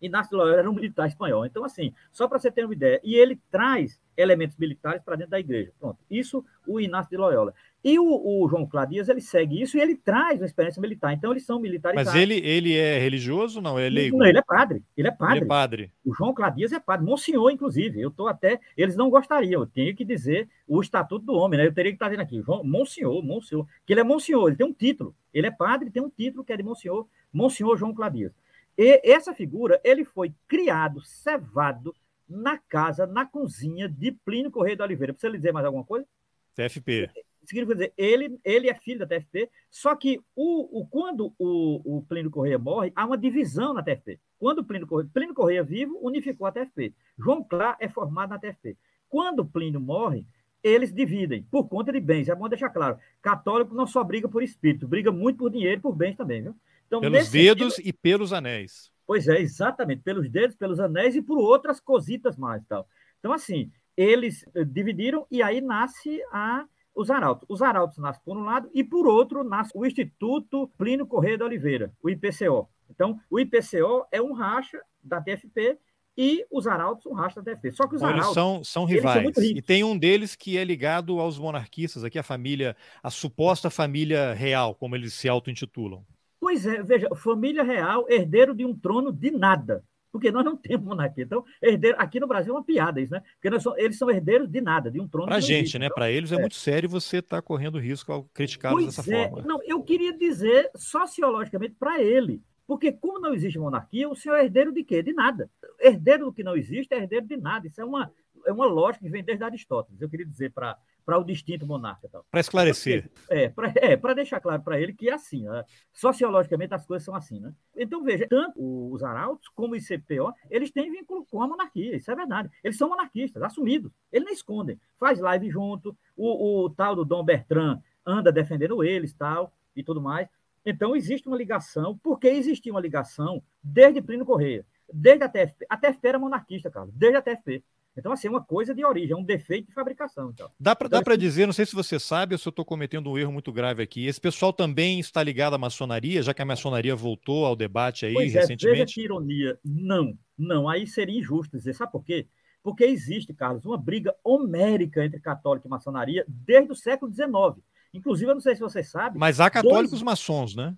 [SPEAKER 7] Inácio de Loyola era um militar espanhol. Então, assim, só para você ter uma ideia. E ele traz elementos militares para dentro da igreja. Pronto. Isso, o Inácio de Loyola. E o, o João Cladias, ele segue isso e ele traz uma experiência militar. Então, eles são militares.
[SPEAKER 6] Mas ele, ele é religioso? Não, ele é leigo.
[SPEAKER 7] Não, ele é padre. Ele é
[SPEAKER 6] Ele
[SPEAKER 7] padre.
[SPEAKER 6] é padre.
[SPEAKER 7] O João Cladias é padre, Monsenhor, inclusive. Eu estou até. Eles não gostariam, eu tenho que dizer o estatuto do homem, né? Eu teria que estar dizendo aqui, João, Monsenhor, Monsenhor, que ele é Monsenhor, ele tem um título. Ele é padre, tem um título que é de Monsenhor, Monsenhor João Cladias. E essa figura, ele foi criado, cevado na casa, na cozinha de Plínio Correia de Oliveira. Precisa lhe dizer mais alguma coisa?
[SPEAKER 6] TFP.
[SPEAKER 7] Significa dizer, ele, ele é filho da TFP, só que o, o, quando o, o Plínio Correia morre, há uma divisão na TFP. Quando o Plínio Correia, Plínio Correia vivo, unificou a TFP. João Clá é formado na TFP. Quando Plínio morre, eles dividem por conta de bens. É bom deixar claro. Católico não só briga por espírito, briga muito por dinheiro e por bens também, viu? Então,
[SPEAKER 6] Pelos dedos
[SPEAKER 7] sentido-
[SPEAKER 6] e pelos anéis.
[SPEAKER 7] Pois é, exatamente, pelos dedos, pelos anéis e por outras cositas mais. Tal. Então, assim, eles eh, dividiram e aí nasce a, os arautos. Os arautos nascem por um lado e por outro nasce o Instituto Plínio Correia de Oliveira, o IPCO. Então, o IPCO é um racha da TFP e os arautos um racha da TFP. Só que os
[SPEAKER 6] eles
[SPEAKER 7] arautos...
[SPEAKER 6] são, são
[SPEAKER 7] são
[SPEAKER 6] rivais.
[SPEAKER 7] ricos.
[SPEAKER 6] e tem um deles que é ligado aos monarquistas, aqui a família, a suposta família real, como eles se auto-intitulam.
[SPEAKER 7] Pois é, veja, família real, herdeiro de um trono de nada. Porque nós não temos monarquia. Então, herdeiro, aqui no Brasil é uma piada isso, né? Porque eles são herdeiros de nada, de um trono não
[SPEAKER 6] gente,
[SPEAKER 7] existe.
[SPEAKER 6] né?
[SPEAKER 7] Então,
[SPEAKER 6] Pra eles é,
[SPEAKER 7] é.
[SPEAKER 6] muito sério você estar correndo risco ao criticá-los dessa
[SPEAKER 7] é.
[SPEAKER 6] forma.
[SPEAKER 7] Não, eu queria dizer sociologicamente para ele. Porque, como não existe monarquia, o senhor é herdeiro de quê? De nada. Herdeiro do que não existe é herdeiro de nada. Isso é uma, é uma lógica que vem desde Aristóteles. Eu queria dizer para o distinto monarca.
[SPEAKER 6] Para esclarecer.
[SPEAKER 7] É, para é, pra deixar claro para ele que é assim. né? Sociologicamente as coisas são assim. Né? Então, veja, tanto os arautos como o ICPO, eles têm vínculo com a monarquia. Isso é verdade. Eles são monarquistas, assumidos. Eles não escondem. Faz live junto. O, o tal do Dom Bertrand anda defendendo eles tal, e tudo mais. Então, existe uma ligação, porque existia uma ligação desde Plínio Correia, desde a TFP. A TFP era monarquista, Carlos, desde a TFP. Então, assim, é uma coisa de origem, é um defeito de fabricação. Então.
[SPEAKER 6] Dá para
[SPEAKER 7] Então,
[SPEAKER 6] pra dizer, não sei se você sabe ou se eu estou cometendo um erro muito grave aqui. Esse pessoal também está ligado à maçonaria, já que a maçonaria voltou ao debate aí
[SPEAKER 7] Pois é, veja
[SPEAKER 6] recentemente.
[SPEAKER 7] que ironia. Não, não, aí seria injusto dizer. Sabe por quê? Porque existe, Carlos, uma briga homérica entre católico e maçonaria desde o século XIX. Inclusive, eu não sei se você sabe,
[SPEAKER 6] Mas há católicos maçons, né?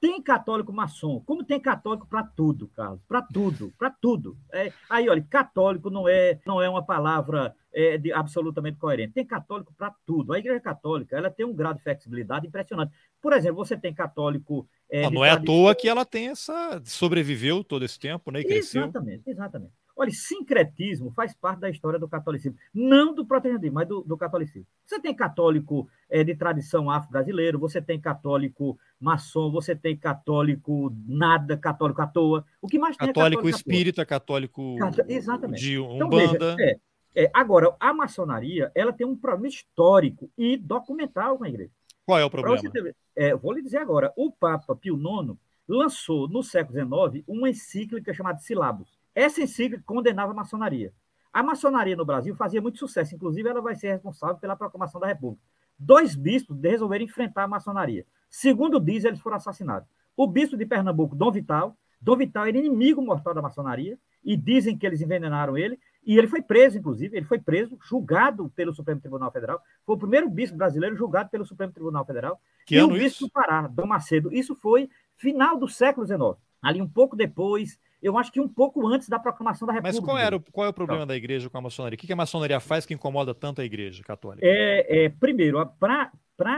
[SPEAKER 7] Tem católico maçom, como tem católico para tudo, Carlos, para tudo, para tudo. É, aí, olha, católico não é, não é uma palavra é, de, absolutamente coerente. Tem católico para tudo. A Igreja Católica ela tem um grau de flexibilidade impressionante. Por exemplo, você tem católico. é,
[SPEAKER 6] Não, é à toa que ela tem essa. sobreviveu todo esse tempo, né? E cresceu.
[SPEAKER 7] Exatamente, exatamente. Olha, sincretismo faz parte da história do catolicismo, não do protestantismo, mas do, do catolicismo. Você tem católico é, de tradição afro-brasileiro, você tem católico maçom, você tem católico nada, católico à toa. O que mais tem
[SPEAKER 6] Católico
[SPEAKER 7] é católico
[SPEAKER 6] espírita, católico
[SPEAKER 7] Exatamente.
[SPEAKER 6] de
[SPEAKER 7] Então,
[SPEAKER 6] Umbanda.
[SPEAKER 7] veja, é, é, agora, a maçonaria ela tem um problema histórico e documental com a igreja.
[SPEAKER 6] Qual é o problema?
[SPEAKER 7] ter- é, vou lhe dizer agora, o Papa Pio IX lançou no século XIX uma encíclica chamada Silabus. Essa encíclica condenava a maçonaria. A maçonaria no Brasil fazia muito sucesso, inclusive ela vai ser responsável pela proclamação da República. Dois bispos resolveram enfrentar a maçonaria. Segundo diz, eles foram assassinados. O bispo de Pernambuco, Dom Vital, Dom Vital era inimigo mortal da maçonaria e dizem que eles envenenaram ele e ele foi preso, inclusive, ele foi preso, julgado pelo Supremo Tribunal Federal. Foi o primeiro bispo brasileiro julgado pelo Supremo Tribunal Federal.
[SPEAKER 6] Que
[SPEAKER 7] e o bispo
[SPEAKER 6] isso?
[SPEAKER 7] do Pará, Dom Macedo. Isso foi final do século XIX. Ali um pouco depois, eu acho que um pouco antes da proclamação da República.
[SPEAKER 6] Mas qual, era, o- qual é o problema da igreja com a maçonaria? O que a maçonaria faz que incomoda tanto a igreja católica?
[SPEAKER 7] É, é, primeiro, para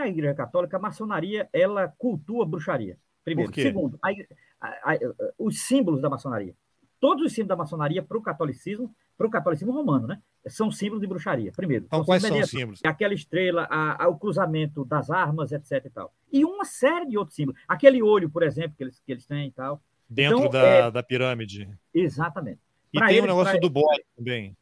[SPEAKER 7] a Igreja Católica, a maçonaria ela cultua bruxaria. Primeiro.
[SPEAKER 6] Por quê?
[SPEAKER 7] Segundo, a- a- a- os símbolos da maçonaria. Todos os símbolos da maçonaria para o catolicismo, para o catolicismo romano, né? São símbolos de bruxaria. Primeiro.
[SPEAKER 6] Então,
[SPEAKER 7] são
[SPEAKER 6] quais são os símbolos?
[SPEAKER 7] Aquela estrela, o cruzamento das armas, etc. E, tal. e uma série de outros símbolos. Aquele olho, por exemplo, que eles, que eles têm e tal.
[SPEAKER 6] Dentro
[SPEAKER 7] Então,
[SPEAKER 6] da,
[SPEAKER 7] é-
[SPEAKER 6] da pirâmide.
[SPEAKER 7] Exatamente.
[SPEAKER 6] E
[SPEAKER 7] Pra
[SPEAKER 6] tem o negócio
[SPEAKER 7] pra-
[SPEAKER 6] do bode também.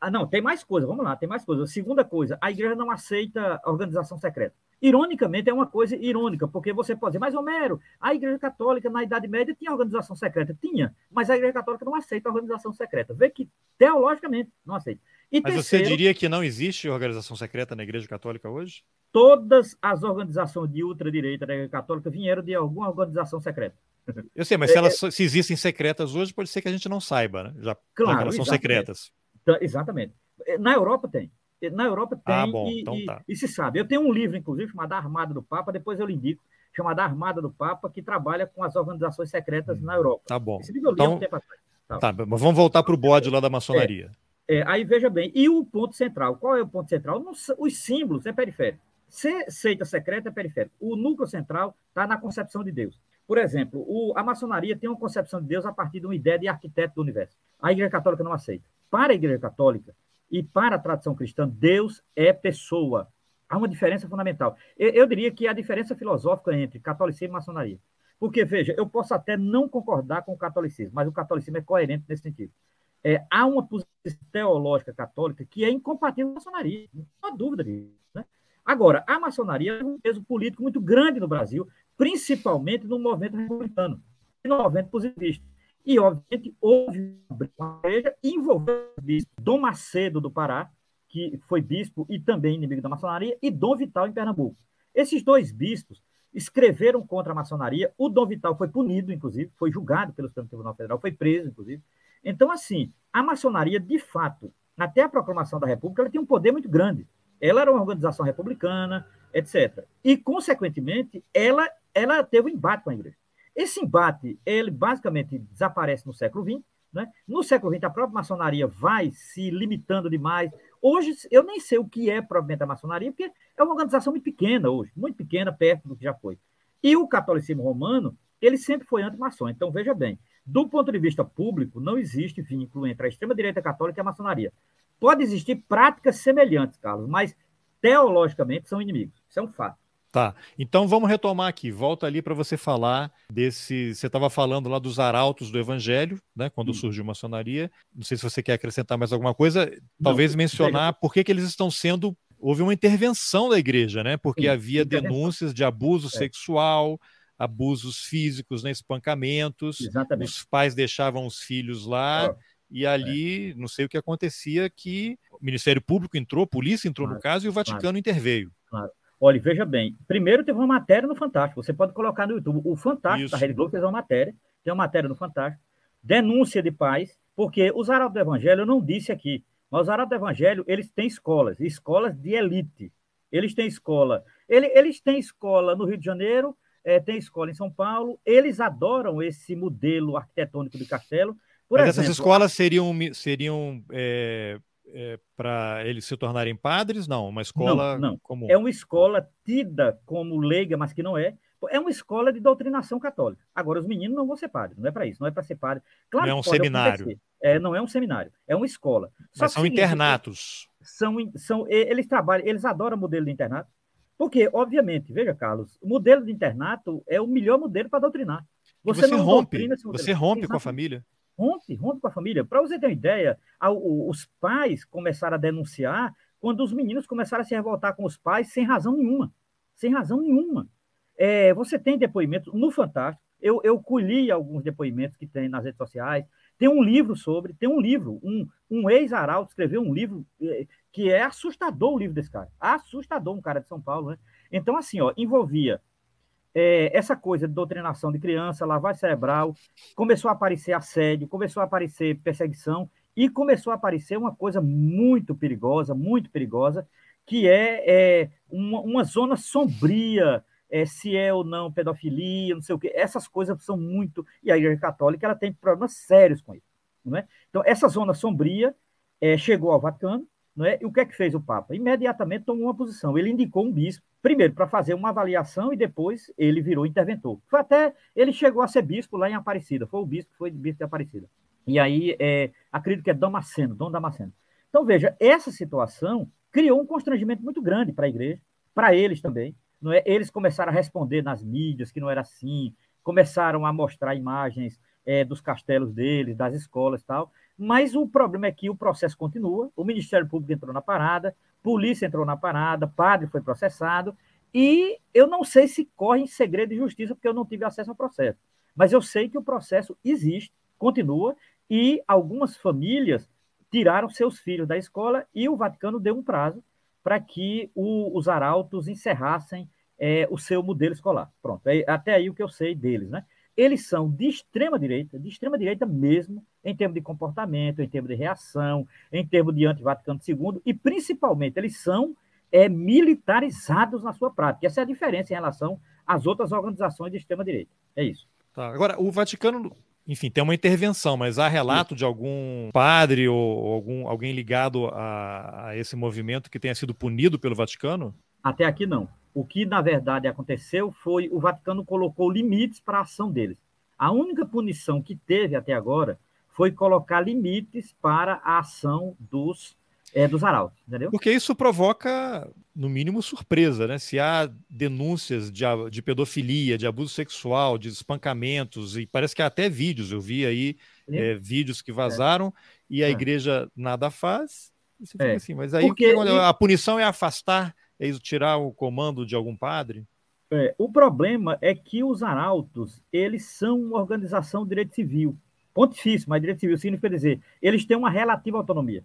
[SPEAKER 7] Ah, não, tem mais coisa, vamos lá, tem mais coisa. Segunda coisa, a igreja não aceita organização secreta. Ironicamente, é uma coisa irônica, porque você pode dizer, mas Homero, a igreja católica na Idade Média tinha organização secreta? Tinha, mas a igreja católica não aceita organização secreta. Vê que, teologicamente, não aceita. E
[SPEAKER 6] Mas
[SPEAKER 7] terceiro,
[SPEAKER 6] você diria que não existe organização secreta na Igreja Católica hoje?
[SPEAKER 7] todas as organizações de ultradireita da Igreja Católica vieram de alguma organização secreta.
[SPEAKER 6] Eu sei, mas se elas se existem secretas hoje, pode ser que a gente não saiba, né? Já,
[SPEAKER 7] Claro,
[SPEAKER 6] elas são secretas.
[SPEAKER 7] Então, exatamente. Na Europa tem. Na Europa tem
[SPEAKER 6] Ah, bom,
[SPEAKER 7] e,
[SPEAKER 6] então
[SPEAKER 7] e-
[SPEAKER 6] tá.
[SPEAKER 7] e se sabe. Eu tenho um livro, inclusive, chamado Armada do Papa, depois eu lhe indico, chamado Armada do Papa, que trabalha com as organizações secretas na Europa.
[SPEAKER 6] Tá bom.
[SPEAKER 7] Esse livro eu li
[SPEAKER 6] Então-
[SPEAKER 7] um tempo atrás.
[SPEAKER 6] Tá, mas vamos voltar para o bode lá da maçonaria.
[SPEAKER 7] É, aí veja bem, e o ponto central? Qual é o ponto central? Não os símbolos é periférico. Ser seita secreta é periférico. O núcleo central está na concepção de Deus. Por exemplo, o- a maçonaria tem uma concepção de Deus a partir de uma ideia de arquiteto do universo. A Igreja Católica não aceita. Para a Igreja Católica e para a tradição cristã, Deus é pessoa. Há uma diferença fundamental. Eu, eu diria que a diferença filosófica entre catolicismo e maçonaria. Porque, veja, eu posso até não concordar com o catolicismo, mas o catolicismo é coerente nesse sentido. É, há uma posição teológica católica que é incompatível com a maçonaria, não há dúvida disso. Né? Agora, a maçonaria tem um peso político muito grande no Brasil, principalmente no movimento republicano e no movimento positivista. E, obviamente, houve uma igreja envolvendo o bispo Dom Macedo do Pará, que foi bispo e também inimigo da maçonaria, e Dom Vital em Pernambuco. Esses dois bispos escreveram contra a maçonaria. O Dom Vital foi punido, inclusive, foi julgado pelo Supremo Tribunal Federal, foi preso, inclusive. Então, assim, a maçonaria, de fato, até a proclamação da República, ela tem um poder muito grande. Ela era uma organização republicana, etc. E, consequentemente, ela, ela teve um embate com a igreja. Esse embate, ele basicamente desaparece no século XX. Né? No século XX, a própria maçonaria vai se limitando demais. Hoje, eu nem sei o que é propriamente a maçonaria, porque é uma organização muito pequena hoje, muito pequena, perto do que já foi. E o catolicismo romano, ele sempre foi anti-maçom. Então, veja bem, do ponto de vista público, não existe vínculo entre a extrema-direita católica e a maçonaria. Pode existir práticas semelhantes, Carlos, mas teologicamente são inimigos. Isso é um fato.
[SPEAKER 6] Tá. Então vamos retomar aqui. Volta ali para você falar desse. Você estava falando lá dos arautos do Evangelho, né? Quando
[SPEAKER 7] Hum.
[SPEAKER 6] surgiu a maçonaria. Não sei se você quer acrescentar mais alguma coisa. Talvez
[SPEAKER 7] Não,
[SPEAKER 6] mencionar por que, que eles estão sendo. Houve uma intervenção da igreja, né? Porque
[SPEAKER 7] Sim,
[SPEAKER 6] havia denúncias de abuso
[SPEAKER 7] É.
[SPEAKER 6] sexual, abusos físicos, né? espancamentos.
[SPEAKER 7] Exatamente.
[SPEAKER 6] Os pais deixavam os filhos lá.
[SPEAKER 7] É.
[SPEAKER 6] E ali, não sei o que acontecia, que o Ministério Público entrou, a polícia entrou no
[SPEAKER 7] Claro,
[SPEAKER 6] caso e o Vaticano interveio.
[SPEAKER 7] Olha, veja bem. Primeiro teve uma matéria no Fantástico. Você pode colocar no YouTube. O Fantástico
[SPEAKER 6] Isso.
[SPEAKER 7] da Rede Globo fez uma matéria. Tem uma matéria no Fantástico. Denúncia de pais, porque os arautos do Evangelho, eu não disse aqui, mas os arautos do Evangelho, eles têm escolas, escolas de elite. Eles têm escola. ele- Eles têm escola no Rio de Janeiro, eh, tem escola em São Paulo. Eles adoram esse modelo arquitetônico de castelo. Por
[SPEAKER 6] Mas
[SPEAKER 7] exemplo,
[SPEAKER 6] essas escolas seriam, seriam para eles se tornarem padres? Não, uma escola
[SPEAKER 7] Não, não.
[SPEAKER 6] comum.
[SPEAKER 7] é uma escola tida como leiga, mas que não é. É uma escola de doutrinação católica. Agora, os meninos não vão ser padres, não é para isso, não é para ser padre. Claro
[SPEAKER 6] Não é um seminário.
[SPEAKER 7] acontecer. É, não é um seminário, é uma escola. Só
[SPEAKER 6] Mas são
[SPEAKER 7] o seguinte,
[SPEAKER 6] internatos.
[SPEAKER 7] São, são, eles trabalham, eles adoram modelo de internato, porque, obviamente, veja, Carlos, o modelo de internato é o melhor modelo para doutrinar.
[SPEAKER 6] Você,
[SPEAKER 7] não
[SPEAKER 6] rompe,
[SPEAKER 7] doutrina
[SPEAKER 6] você rompe com a família.
[SPEAKER 7] Rompe, rompe com a família. Para você ter uma ideia, a- o- os pais começaram a denunciar quando os meninos começaram a se revoltar com os pais sem razão nenhuma. Sem razão nenhuma. É, você tem depoimentos no Fantástico. Eu, eu colhi alguns depoimentos que tem nas redes sociais. Tem um livro sobre, tem um livro, um, um ex-arauto escreveu um livro eh, que é assustador o livro desse cara. Assustador, um cara de São Paulo, né? Então, assim, ó, envolvia é, essa coisa de doutrinação de criança, lavagem cerebral, começou a aparecer assédio, começou a aparecer perseguição e começou a aparecer uma coisa muito perigosa, muito perigosa, que é, é uma, uma zona sombria, é, se é ou não pedofilia, não sei o quê. Essas coisas são muito. E a Igreja Católica ela tem problemas sérios com isso. Não é? Então, essa zona sombria é, chegou ao Vaticano, não é? E o que é que fez o Papa? Imediatamente tomou uma posição. Ele indicou um bispo, primeiro para fazer uma avaliação e depois ele virou interventor. Foi até ele chegou a ser bispo lá em Aparecida. Foi o bispo, foi bispo de Aparecida. E aí, é, acredito que é Damasceno, Dom Damasceno. Então veja, essa situação criou um constrangimento muito grande para a igreja, para eles também. Não é? Eles começaram a responder nas mídias que não era assim, começaram a mostrar imagens é, dos castelos deles, das escolas e tal. Mas o problema é que o processo continua, o Ministério Público entrou na parada, polícia entrou na parada, padre foi processado, e eu não sei se corre em segredo de justiça, porque eu não tive acesso ao processo. Mas eu sei que o processo existe, continua, e algumas famílias tiraram seus filhos da escola e o Vaticano deu um prazo para que o, os arautos encerrassem é, o seu modelo escolar. Pronto, é, até aí o que eu sei deles, né? Eles são de extrema direita, de extrema direita mesmo, em termos de comportamento, em termos de reação, em termos de anti-Vaticano II, e principalmente eles são é, militarizados na sua prática. Essa é a diferença em relação às outras organizações de extrema direita. É isso.
[SPEAKER 6] Tá. Agora, o Vaticano enfim, tem uma intervenção, mas há relato de algum padre ou algum, alguém ligado a, a, esse movimento que tenha sido punido pelo Vaticano?
[SPEAKER 7] Até aqui não. O que, na verdade, aconteceu foi o Vaticano colocou limites para a ação deles. A única punição que teve até agora foi colocar limites para a ação dos é, dos arautos, entendeu?
[SPEAKER 6] Porque isso provoca, no mínimo, surpresa, né? Se há denúncias de, de pedofilia, de abuso sexual, de espancamentos, e parece que há até vídeos, eu vi aí é, vídeos que vazaram, é. e a é. igreja nada faz, você fica é. assim, mas aí Porque, a punição é afastar, é isso, tirar o comando de algum padre?
[SPEAKER 7] É, o problema é que os arautos, eles são uma organização de direito civil. Ponto difícil, mas direito civil significa dizer, eles têm uma relativa autonomia.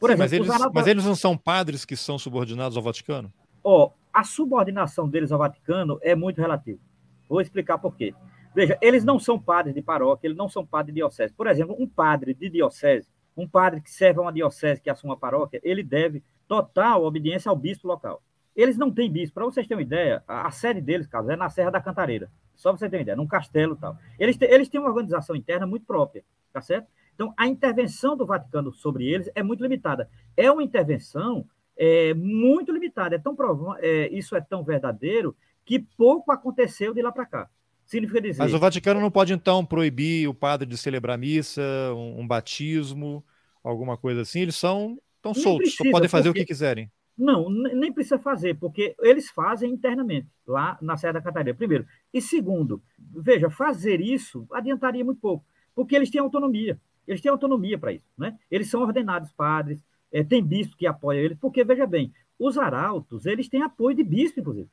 [SPEAKER 6] Por Sim, exemplo, mas eles, mas eles não são padres que são subordinados ao Vaticano?
[SPEAKER 7] Ó, a subordinação deles ao Vaticano é muito relativa. Vou explicar por quê. Veja, eles não são padres de paróquia, eles não são padres de diocese. Por exemplo, um padre de diocese, um padre que serve a uma diocese que assuma a paróquia, ele deve total obediência ao bispo local. Eles não têm bispo. Para vocês terem uma ideia, a, sede deles, Carlos, é na Serra da Cantareira. Só para vocês terem uma ideia, num castelo e tal. Eles, te, eles têm uma organização interna muito própria, tá certo? Então, a intervenção do Vaticano sobre eles é muito limitada. É uma intervenção é, muito limitada. É tão é, isso é tão verdadeiro que pouco aconteceu de lá para cá.
[SPEAKER 6] Significa dizer. Mas o Vaticano não pode, então, proibir o padre de celebrar missa, um, um batismo, alguma coisa assim? Eles são tão soltos, precisa, só podem fazer porque... o que quiserem.
[SPEAKER 7] Não, nem precisa fazer, porque eles fazem internamente, lá na Serra da Catarina, primeiro. E segundo, veja, fazer isso adiantaria muito pouco, porque eles têm autonomia. Eles têm autonomia para isso, né? Eles são ordenados padres, é, tem bispo que apoia eles, porque, veja bem, os arautos, eles têm apoio de bispo, inclusive.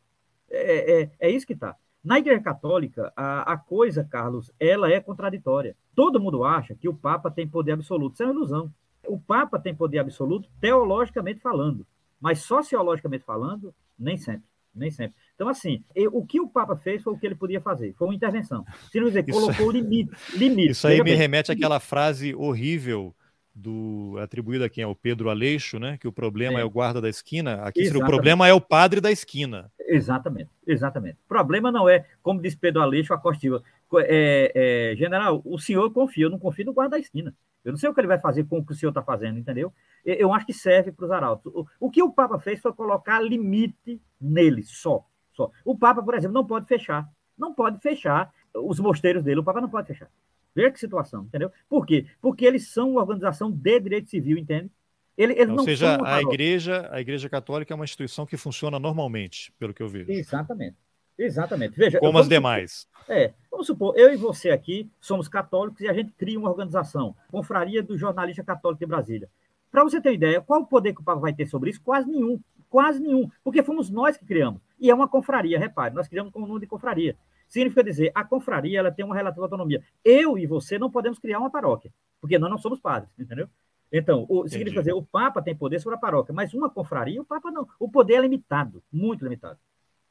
[SPEAKER 7] É, é, é isso que está. Na Igreja Católica, a, a, coisa, Carlos, ela é contraditória. Todo mundo acha que o Papa tem poder absoluto. Isso é uma ilusão. O Papa tem poder absoluto teologicamente falando, mas sociologicamente falando, nem sempre. Nem sempre. Então, assim, o que o Papa fez foi o que ele podia fazer, foi uma intervenção. Se não dizer, colocou limite. limite.
[SPEAKER 6] Isso aí me bem. remete àquela frase horrível do atribuída a quem é o Pedro Aleixo, né? Que o problema é, é o guarda da esquina. Aqui o problema é o padre da esquina.
[SPEAKER 7] Exatamente, exatamente. O problema não é, como diz Pedro Aleixo, a Costiva. É, é, general, o senhor confia, eu não confio no guarda da esquina. Eu não sei o que ele vai fazer com o que o senhor está fazendo, entendeu? Eu acho que serve para os arautos. O, o que o Papa fez foi colocar limite nele, só só. O Papa, por exemplo, não pode fechar. Não pode fechar os mosteiros dele. O Papa não pode fechar. Veja que situação, entendeu? Por quê? Porque eles são uma organização de direito civil, entende?
[SPEAKER 6] Ele, eles Ou seja, a igreja, a igreja católica é uma instituição que funciona normalmente, pelo que eu vejo.
[SPEAKER 7] Exatamente. Exatamente. Veja,
[SPEAKER 6] Como as demais.
[SPEAKER 7] Supor, é, vamos supor, eu e você aqui somos católicos e a gente cria uma organização, Confraria do Jornalista Católico de Brasília. Para você ter ideia, qual o poder que o Papa vai ter sobre isso? Quase nenhum. Quase nenhum. Porque fomos nós que criamos. E é uma confraria, repare, nós criamos como nome de confraria. Significa dizer, a confraria ela tem uma relativa autonomia. Eu e você não podemos criar uma paróquia, porque nós não somos padres, entendeu? Então, o, significa dizer, o Papa tem poder sobre a paróquia, mas uma confraria, o Papa não. O poder é limitado, muito limitado.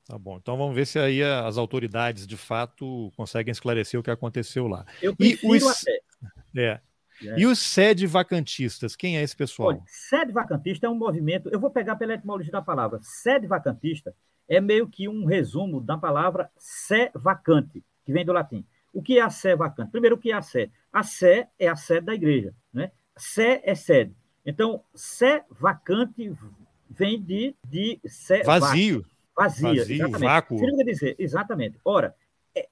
[SPEAKER 6] Tá bom, então vamos ver se aí as autoridades de fato conseguem esclarecer o que aconteceu lá.
[SPEAKER 7] Eu prefiro e os... até. *laughs*
[SPEAKER 6] É, é. E os sede vacantistas, quem é esse pessoal? Olha,
[SPEAKER 7] sede vacantista é um movimento, eu vou pegar pela etimologia da palavra. Sede vacantista é meio que um resumo da palavra sé vacante, que vem do latim. O que é a sé vacante? Primeiro, o que é a sé? A sé é a sede da igreja, né? Sé é sede. Então, sé vacante vem de, de sé
[SPEAKER 6] vazio.
[SPEAKER 7] Vazia, vazio, exatamente. vácuo. Significa dizer, exatamente. Ora,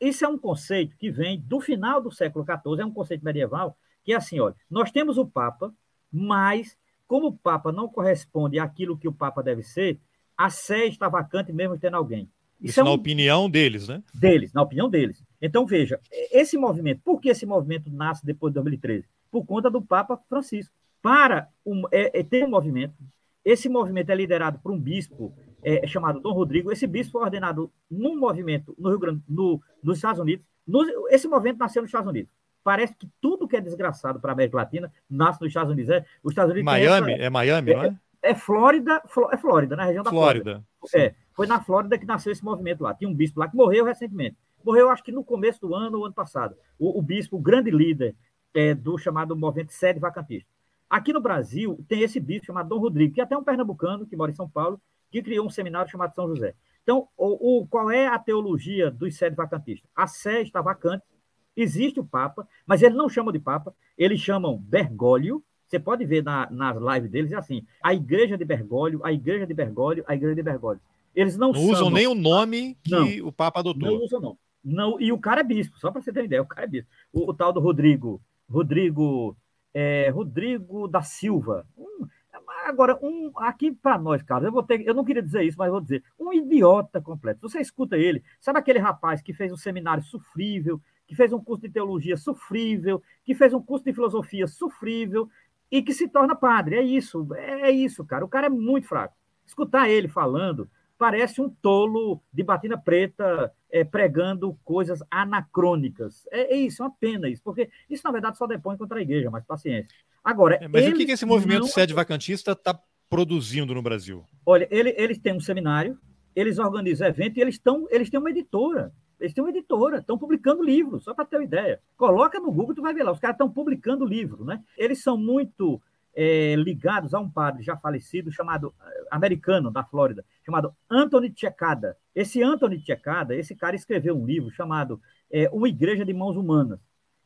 [SPEAKER 7] esse é um conceito que vem do final do século XIV, é um conceito medieval, que é assim, olha, nós temos o Papa, mas como o Papa não corresponde àquilo que o Papa deve ser, a sé está vacante mesmo tendo alguém.
[SPEAKER 6] Isso, Isso é na um... opinião deles, né?
[SPEAKER 7] Deles, na opinião deles. Então, veja, esse movimento, por que esse movimento nasce depois de 2013? Por conta do Papa Francisco. Para um, é, é, ter um movimento, esse movimento é liderado por um bispo é, chamado Dom Rodrigo. Esse bispo foi ordenado num movimento no Rio Grande, no, nos Estados Unidos. Esse movimento nasceu nos Estados Unidos. parece que tudo que é desgraçado para a América Latina nasce nos Estados Unidos. É, os Estados Unidos
[SPEAKER 6] Miami?
[SPEAKER 7] essa,
[SPEAKER 6] é Miami, não é?
[SPEAKER 7] É Flórida, é Flórida, na região da
[SPEAKER 6] Flórida.
[SPEAKER 7] Flórida. É, foi na Flórida que nasceu esse movimento lá. Tinha um bispo lá que morreu recentemente. Morreu, acho que no começo do ano ou ano passado. O, o bispo, o grande líder é, do chamado movimento sede vacantista. Aqui no Brasil, tem esse bispo chamado Dom Rodrigo, que é até um pernambucano, que mora em São Paulo, que criou um seminário chamado São José. Então, o, o qual é a teologia dos sede vacantistas? A sé está vacante, existe o Papa, mas eles não chamam de Papa, eles chamam Bergoglio, você pode ver na, nas lives deles, é assim, a igreja de Bergoglio, a igreja de Bergoglio, a igreja de Bergoglio. Eles não,
[SPEAKER 6] não usam nem o nome que não, o Papa adotou.
[SPEAKER 7] Não usam, não. não. E o cara é bispo, só para você ter uma ideia, o cara é bispo. O, o tal do Rodrigo, Rodrigo, é, Rodrigo da Silva. Um, agora, um aqui para nós, cara, eu vou ter, eu não queria dizer isso, mas vou dizer, um idiota completo. Você escuta ele, sabe aquele rapaz que fez um seminário sofrível, que fez um curso de teologia sofrível, que fez um curso de filosofia sofrível, e que se torna padre. É isso, é isso, cara. O cara é muito fraco. Escutar ele falando parece um tolo de batina preta é, pregando coisas anacrônicas. É, é, isso, é uma pena isso, porque isso, na verdade, só depõe contra a igreja, mas paciência. Agora.
[SPEAKER 6] É, mas o que, que esse movimento não... sede vacantista está produzindo no Brasil?
[SPEAKER 7] Olha, ele, eles têm um seminário, eles organizam eventos e eles, tão, eles têm uma editora. Eles têm uma editora, estão publicando livros, só para ter uma ideia. Coloca no Google, tu vai ver lá. Os caras estão publicando livro, né? Eles são muito é, ligados a um padre já falecido, chamado eh, americano da Flórida, chamado Anthony Checada. Esse Anthony Checada, esse cara escreveu um livro chamado é, Uma Igreja de Mãos Humanas.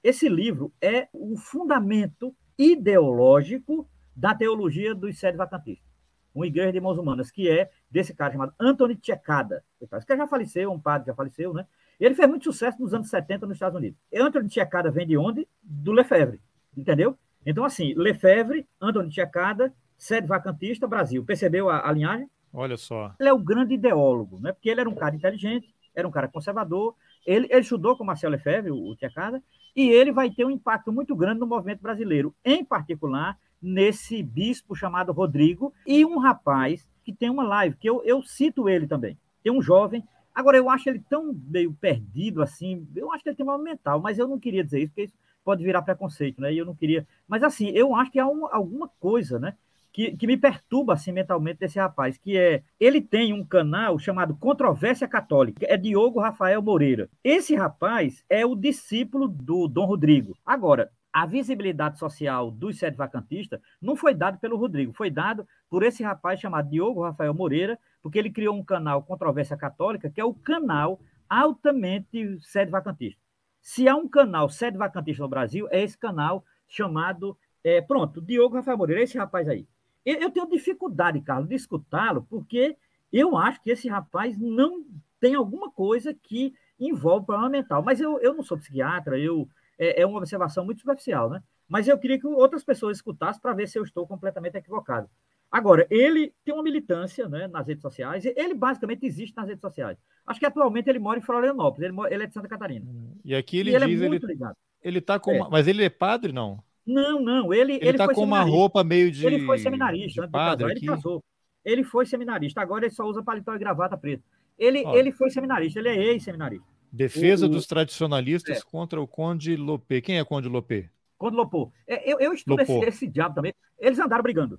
[SPEAKER 7] Esse livro é o fundamento ideológico da teologia dos sede vacantistas. Uma Igreja de Mãos Humanas, que é desse cara chamado Anthony Checada. Esse cara já faleceu, um padre já faleceu, né? Ele fez muito sucesso nos anos 70 nos Estados Unidos. Antônio Tchekada vem de onde? Do Lefebvre, entendeu? Então, assim, Lefebvre, Antônio Tchekada, sede vacantista, Brasil. Percebeu a, a, linhagem?
[SPEAKER 6] Olha só.
[SPEAKER 7] Ele é o grande ideólogo, né? porque ele era um cara inteligente, era um cara conservador, ele, ele estudou com Marcelo Lefebvre, o, o Tchekada, e ele vai ter um impacto muito grande no movimento brasileiro, em particular nesse bispo chamado Rodrigo, e um rapaz que tem uma live, que eu, eu cito ele também. Tem um jovem Agora, eu acho ele tão meio perdido assim, eu acho que ele tem uma mental, mas eu não queria dizer isso, porque isso pode virar preconceito, né? E eu não queria. Mas assim, eu acho que há uma, alguma coisa, né? Que, que me perturba assim mentalmente desse rapaz, que é ele tem um canal chamado Controvérsia Católica, é Diogo Rafael Moreira. Esse rapaz é o discípulo do Dom Rodrigo. Agora, a visibilidade social dos sete vacantistas não foi dado pelo Rodrigo, foi dado por esse rapaz chamado Diogo Rafael Moreira, porque ele criou um canal Controvérsia Católica, que é o canal altamente sede vacantista. Se há um canal sede vacantista no Brasil, é esse canal chamado. É, pronto, Diogo Rafael Moreira, esse rapaz aí. Eu, eu tenho dificuldade, Carlos, de escutá-lo, porque eu acho que esse rapaz não tem alguma coisa que envolve problema mental. Mas eu, eu não sou psiquiatra, eu é, é uma observação muito superficial, né? Mas eu queria que outras pessoas escutassem para ver se eu estou completamente equivocado. Agora, ele tem uma militância né, nas redes sociais, ele basicamente existe nas redes sociais. Acho que atualmente ele mora em Florianópolis, ele, mora, ele é de Santa Catarina.
[SPEAKER 6] E aqui ele e ele diz, é muito ele, ligado. ele tá com, é. uma, mas ele é padre, não?
[SPEAKER 7] Não, não, ele
[SPEAKER 6] ele, ele tá com uma roupa meio de
[SPEAKER 7] Ele foi seminarista,
[SPEAKER 6] de padre,
[SPEAKER 7] ele casou. Ele foi seminarista, agora ele só usa paletó e gravata preta. Ele, ele foi seminarista, ele é ex-seminarista.
[SPEAKER 6] Defesa o, dos tradicionalistas é. contra o Conde Lopê. Quem é Conde Lopê?
[SPEAKER 7] Conde Lopô. É, eu, eu estudo esse, esse, diabo também. Eles andaram brigando.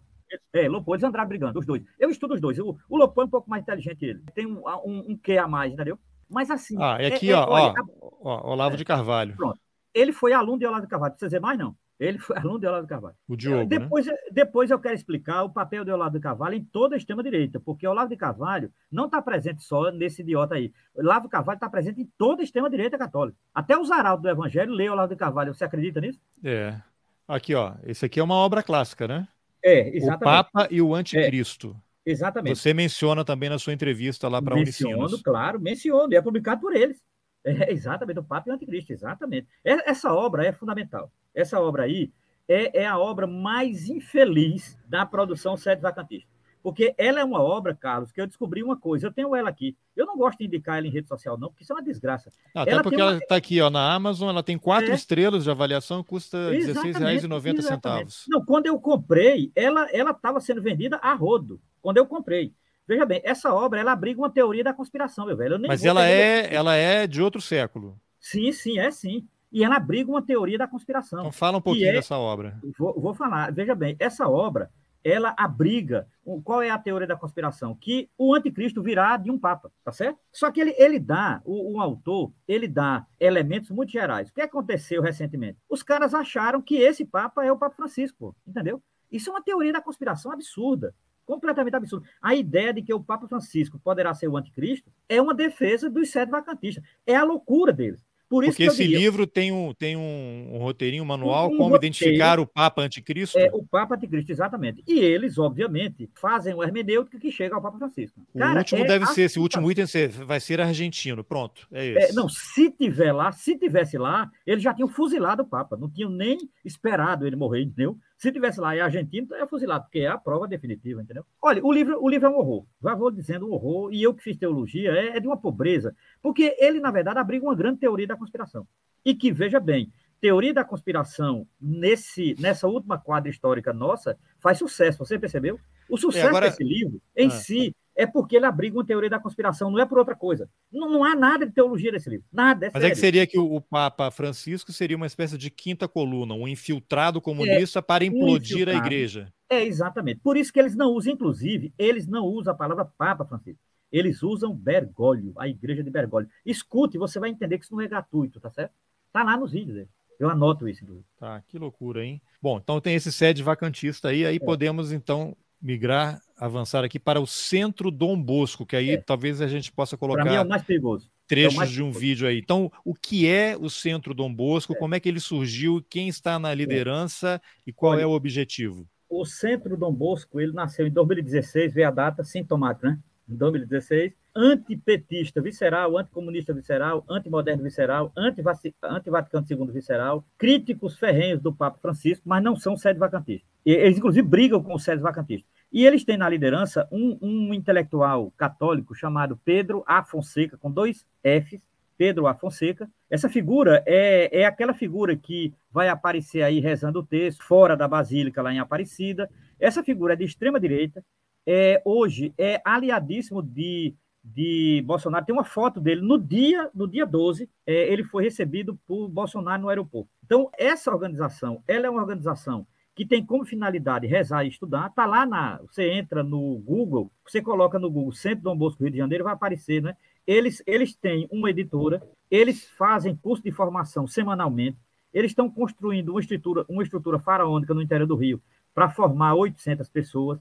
[SPEAKER 7] É, Lopô, eles andaram brigando, os dois. Eu estudo os dois. O, o Lopô é um pouco mais inteligente que ele. Tem um, um, um quê a mais, entendeu? Mas assim.
[SPEAKER 6] Ah, é aqui, é, ó, é, olha, ó, ó, Olavo de Carvalho.
[SPEAKER 7] Pronto. Ele foi aluno de Olavo de Carvalho. Precisa dizer mais, não. Ele foi *laughs* aluno de Olavo de Carvalho.
[SPEAKER 6] O Diogo,
[SPEAKER 7] depois,
[SPEAKER 6] né?
[SPEAKER 7] depois eu quero explicar o papel de Olavo de Carvalho em toda a extrema-direita, porque Olavo de Carvalho não está presente só nesse idiota aí. Olavo de Carvalho está presente em toda a extrema-direita católica. Até os arautos do Evangelho lê Olavo de Carvalho. Você acredita nisso?
[SPEAKER 6] É. Aqui, ó. Esse aqui é uma obra clássica, né?
[SPEAKER 7] É, exatamente.
[SPEAKER 6] O Papa e o Anticristo.
[SPEAKER 7] É, exatamente.
[SPEAKER 6] Você menciona também na sua entrevista lá para a Unicinos.
[SPEAKER 7] Menciono, claro, menciono. E é publicado por eles. É, exatamente, o Papa e o Anticristo, exatamente. Essa obra é fundamental. Essa obra aí é, é a obra mais infeliz da produção sete vacantista. Porque ela é uma obra, Carlos, que eu descobri uma coisa. Eu tenho ela aqui. Eu não gosto de indicar ela em rede social, não, porque isso é uma desgraça.
[SPEAKER 6] até
[SPEAKER 7] ela
[SPEAKER 6] porque uma... ela está aqui ó, na Amazon, ela tem quatro é. estrelas de avaliação, custa R$16,90.
[SPEAKER 7] Não, quando eu comprei, ela estava sendo vendida a rodo. Quando eu comprei. Veja bem, essa obra ela abriga uma teoria da conspiração, meu velho.
[SPEAKER 6] Mas ela é, ela é de outro século.
[SPEAKER 7] Sim, sim, é sim. E ela abriga uma teoria da conspiração.
[SPEAKER 6] Então fala um pouquinho
[SPEAKER 7] é,
[SPEAKER 6] dessa obra.
[SPEAKER 7] Vou, vou falar. Veja bem, essa obra ela abriga. Qual é a teoria da conspiração? Que o anticristo virá de um papa, tá certo? Só que ele, ele dá, o, o autor, ele dá elementos muito gerais. O que aconteceu recentemente? Os caras acharam que esse papa é o Papa Francisco, entendeu? Isso é uma teoria da conspiração absurda completamente absurda. A ideia de que o Papa Francisco poderá ser o anticristo é uma defesa dos sete vacantistas. É a loucura deles. Por
[SPEAKER 6] Porque esse diria, livro tem um, tem um, um roteirinho, um manual, um, como roteiro, identificar o Papa Anticristo?
[SPEAKER 7] É, o Papa Anticristo, exatamente. E eles, obviamente, fazem o hermenêutica que chega ao Papa Francisco.
[SPEAKER 6] O Cara, último é deve ser, esse último item vai ser argentino, pronto, é
[SPEAKER 7] esse. É, não, se tiver lá, se tivesse lá, eles já tinham fuzilado o Papa, não tinham nem esperado ele morrer, entendeu? Se tivesse lá e argentino, é fuzilado, porque é a prova definitiva, entendeu? Olha, o livro, o livro é um horror. Já vou dizendo um horror, e eu que fiz teologia, é, é de uma pobreza, porque ele, na verdade, abriga uma grande teoria da conspiração. E que, veja bem, teoria da conspiração nesse, nessa última quadra histórica nossa faz sucesso, você percebeu? O sucesso é, agora... desse livro, em ah. si, é porque ele abriga uma teoria da conspiração, não é por outra coisa. Não, não há nada de teologia nesse livro. Nada. É
[SPEAKER 6] Mas sério. é que seria que o, o, Papa Francisco seria uma espécie de quinta coluna, um infiltrado comunista é, para implodir a igreja.
[SPEAKER 7] É, exatamente. Por isso que eles não usam, inclusive, eles não usam a palavra Papa Francisco. Eles usam Bergoglio, a igreja de Bergoglio. Escute, você vai entender que isso não é gratuito, tá certo? Tá lá nos vídeos. Eu anoto isso. Inclusive.
[SPEAKER 6] Tá, que loucura, hein? Bom, então tem esse sede vacantista aí, aí é. podemos então migrar, avançar aqui para o centro Dom Bosco, que aí é. talvez a gente possa colocar.
[SPEAKER 7] É mais perigoso.
[SPEAKER 6] Trechos
[SPEAKER 7] é
[SPEAKER 6] de um vídeo aí. Então, o que é o Centro Dom Bosco? É. Como é que ele surgiu? Quem está na liderança e qual Olha, é o objetivo?
[SPEAKER 7] O Centro Dom Bosco, ele nasceu em 2016, veio a data sintomática, né? Em 2016, antipetista visceral, anticomunista visceral, antimoderno visceral, anti-Vaticano II visceral, críticos ferrenhos do Papa Francisco, mas não são sede vacantistas. Eles, inclusive, brigam com os sede vacantistas. E eles têm na liderança um, um intelectual católico chamado Pedro A. Fonseca, com dois Fs, Pedro A. Fonseca. Essa figura é, é aquela figura que vai aparecer aí rezando o texto, fora da Basílica, lá em Aparecida. Essa figura é de extrema direita, é, hoje é aliadíssimo de, de Bolsonaro. Tem uma foto dele no dia, no dia 12, é, ele foi recebido por Bolsonaro no aeroporto. Então, essa organização, ela é uma organização que tem como finalidade rezar e estudar, tá lá na, você entra no Google, você coloca no Google Centro Dom Bosco Rio de Janeiro, vai aparecer, né? Eles, eles têm uma editora, eles fazem curso de formação semanalmente, eles estão construindo uma estrutura, uma estrutura faraônica no interior do Rio para formar 800 pessoas.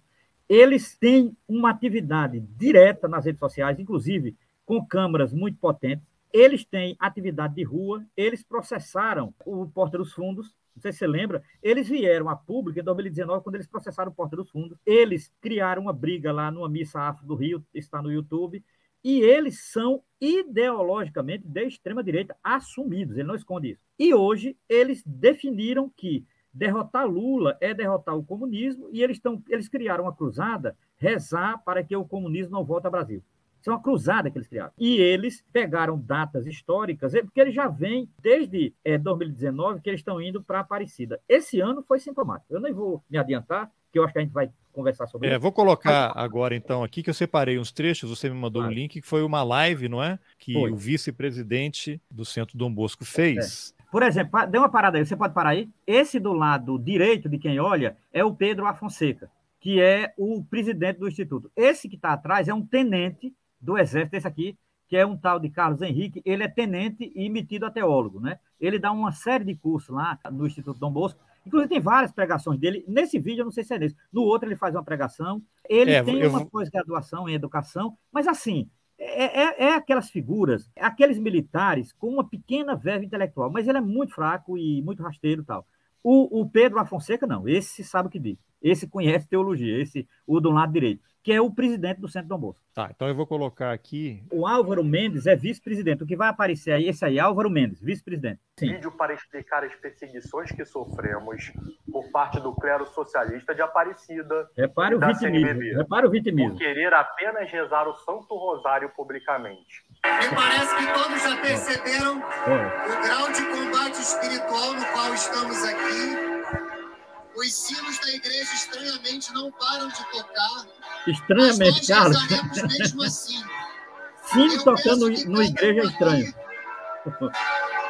[SPEAKER 7] Eles têm uma atividade direta nas redes sociais, inclusive com câmeras muito potentes. Eles têm atividade de rua, eles processaram o Porta dos Fundos, não sei se você lembra, eles vieram a público em 2019, quando eles processaram o Porta dos Fundos. Eles criaram uma briga lá numa missa afro do Rio, está no YouTube, e eles são ideologicamente de extrema direita assumidos, ele não esconde isso. E hoje eles definiram que derrotar Lula é derrotar o comunismo e eles, estão, eles criaram uma cruzada, rezar para que o comunismo não volte ao Brasil. Isso é uma cruzada que eles criaram. E eles pegaram datas históricas, é, porque eles já vêm desde é, 2019 que eles estão indo para Aparecida. Esse ano foi sintomático. Eu nem vou me adiantar, que eu acho que a gente vai conversar sobre
[SPEAKER 6] é,
[SPEAKER 7] isso.
[SPEAKER 6] Vou colocar agora, então, aqui que eu separei uns trechos, você me mandou claro. um link, que foi uma live, não é? Que foi. o vice-presidente do Centro Dom Bosco fez.
[SPEAKER 7] É. Por exemplo, dê uma parada aí, você pode parar aí? Esse do lado direito de quem olha é o Pedro Afonseca, que é o presidente do Instituto. Esse que está atrás é um tenente do Exército, esse aqui, que é um tal de Carlos Henrique, ele é tenente e metido a teólogo, né? Ele dá uma série de cursos lá no Instituto Dom Bosco, inclusive tem várias pregações dele. Nesse vídeo, eu não sei se é nesse, no outro ele faz uma pregação, ele é, tem eu... uma pós-graduação em educação, mas assim, é, é, é, aquelas figuras, aqueles militares com uma pequena verve intelectual, mas ele é muito fraco e muito rasteiro e tal. O, o Pedro Afonseca, não, esse sabe o que diz. Esse conhece teologia, esse, o do lado direito que é o presidente do Centro Dom Bosco.
[SPEAKER 6] Tá, então eu vou colocar aqui.
[SPEAKER 7] O Álvaro Mendes é vice-presidente. O que vai aparecer aí, esse aí, Álvaro Mendes, vice-presidente.
[SPEAKER 8] Vídeo para explicar as perseguições que sofremos por parte do clero socialista de Aparecida.
[SPEAKER 7] Repare o vitimismo. Repare o vitimismo.
[SPEAKER 8] Por querer apenas rezar o Santo Rosário publicamente.
[SPEAKER 9] Me parece que todos já perceberam é. o grau de combate espiritual no qual estamos aqui os sinos da igreja estranhamente não param de tocar.
[SPEAKER 7] Estranhamente, Carlos. *laughs*
[SPEAKER 9] mesmo assim.
[SPEAKER 7] Sino tocando no igreja é estranho.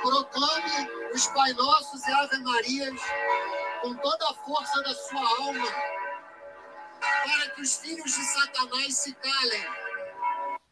[SPEAKER 9] Proclame os Pai Nossos e Ave Marias com toda a força da sua alma, para que os filhos de Satanás se calem.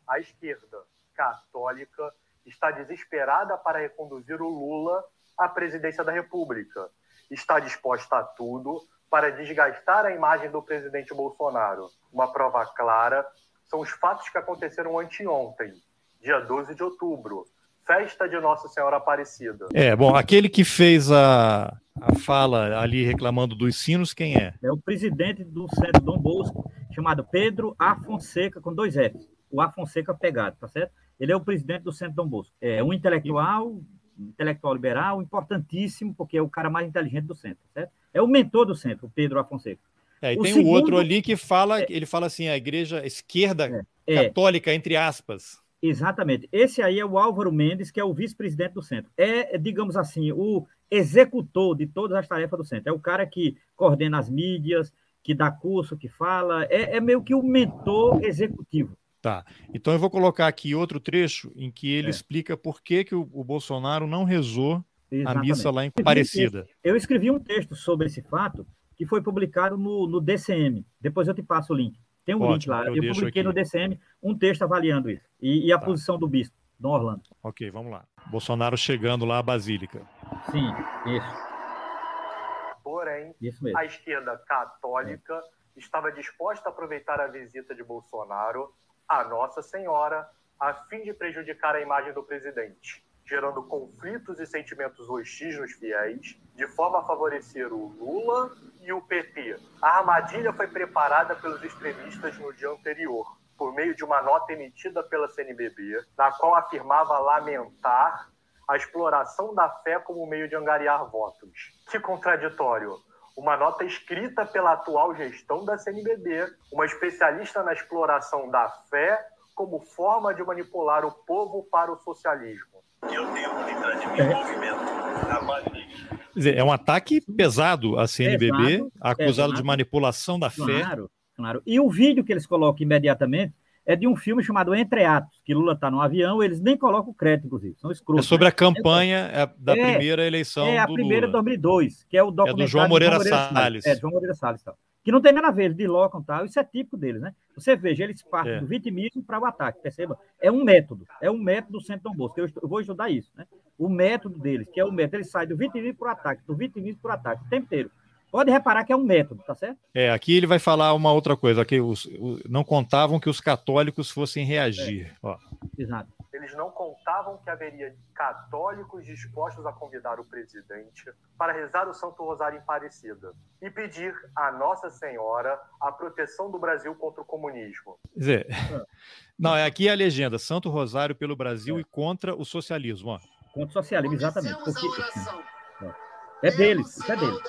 [SPEAKER 8] A esquerda católica está desesperada para reconduzir o Lula à presidência da República. Está disposta a tudo para desgastar a imagem do presidente Bolsonaro. Uma prova clara são os fatos que aconteceram anteontem, dia 12 de outubro, festa de Nossa Senhora Aparecida.
[SPEAKER 6] É, bom, aquele que fez a, a fala ali reclamando dos sinos, quem é?
[SPEAKER 7] É o presidente do Centro Dom Bosco, chamado Pedro Afonseca, com dois F's. O Afonseca pegado, tá certo? Ele é o presidente do Centro Dom Bosco. É um intelectual, intelectual liberal, importantíssimo, porque é o cara mais inteligente do centro, certo? É o mentor do centro, o Pedro Afonseca.
[SPEAKER 6] É, e o tem segundo... o outro ali que fala, é, ele fala assim, a igreja esquerda é, é, católica, entre aspas.
[SPEAKER 7] Exatamente. Esse aí é o Álvaro Mendes, que é o vice-presidente do centro. É, digamos assim, o executor de todas as tarefas do centro. É o cara que coordena as mídias, que dá curso, que fala. É, é meio que o mentor executivo.
[SPEAKER 6] Tá. Então eu vou colocar aqui outro trecho em que ele é. explica por que, que o, o Bolsonaro não rezou Exatamente. a missa lá em Aparecida.
[SPEAKER 7] Eu escrevi um texto sobre esse fato que foi publicado no, no DCM. Depois eu te passo o link. Tem um Ótimo, link lá. Eu, eu publiquei aqui. no DCM um texto avaliando isso. E, e a tá. posição do bispo, Dom Orlando.
[SPEAKER 6] Ok, vamos lá. Bolsonaro chegando lá à Basílica.
[SPEAKER 7] Sim, isso.
[SPEAKER 8] Porém, isso a esquerda católica é. estava disposta a aproveitar a visita de Bolsonaro à Nossa Senhora a fim de prejudicar a imagem do presidente gerando conflitos e sentimentos hostis nos fiéis, de forma a favorecer o Lula e o PT. A armadilha foi preparada pelos extremistas no dia anterior, por meio de uma nota emitida pela CNBB, na qual afirmava lamentar a exploração da fé como meio de angariar votos. Que contraditório! Uma nota escrita pela atual gestão da CNBB, uma especialista na exploração da fé como forma de manipular o povo para o socialismo eu tenho
[SPEAKER 6] muita de Quer dizer, é um ataque pesado à CNBB, pesado, acusado pesado. de manipulação da
[SPEAKER 7] claro,
[SPEAKER 6] fé.
[SPEAKER 7] Claro, claro. E o vídeo que eles colocam imediatamente é de um filme chamado Entre Atos, que Lula está no avião, eles nem colocam o crédito, inclusive, são escrotos.
[SPEAKER 6] É sobre a né? campanha é, da é, primeira eleição
[SPEAKER 7] É a primeira de 2002, que é o documentário
[SPEAKER 6] é do João Moreira, Moreira Salles. Salles.
[SPEAKER 7] É, João Moreira Salles. Tal que não tem nada a ver, eles dilocam tal, isso é típico deles, né? Você veja, eles partem é. do vitimismo para o ataque, perceba? É um método, é um método do Centro Dom Bosco, eu, eu, vou estudar isso, né? O método deles, que é o método, eles saem do vitimismo para o ataque, do vitimismo para o ataque, o tempo inteiro. Pode reparar que é um método, tá certo?
[SPEAKER 6] É, aqui ele vai falar uma outra coisa, que os, os não contavam que os católicos fossem reagir. É. Ó.
[SPEAKER 7] Exato
[SPEAKER 8] eles não contavam que haveria católicos dispostos a convidar o presidente para rezar o Santo Rosário em Parecida e pedir a Nossa Senhora a proteção do Brasil contra o comunismo.
[SPEAKER 6] Quer dizer, *laughs* não, é aqui a legenda: Santo Rosário pelo Brasil é. e contra o socialismo. Ó.
[SPEAKER 7] Contra o socialismo, exatamente. Porque... É deles, é deles.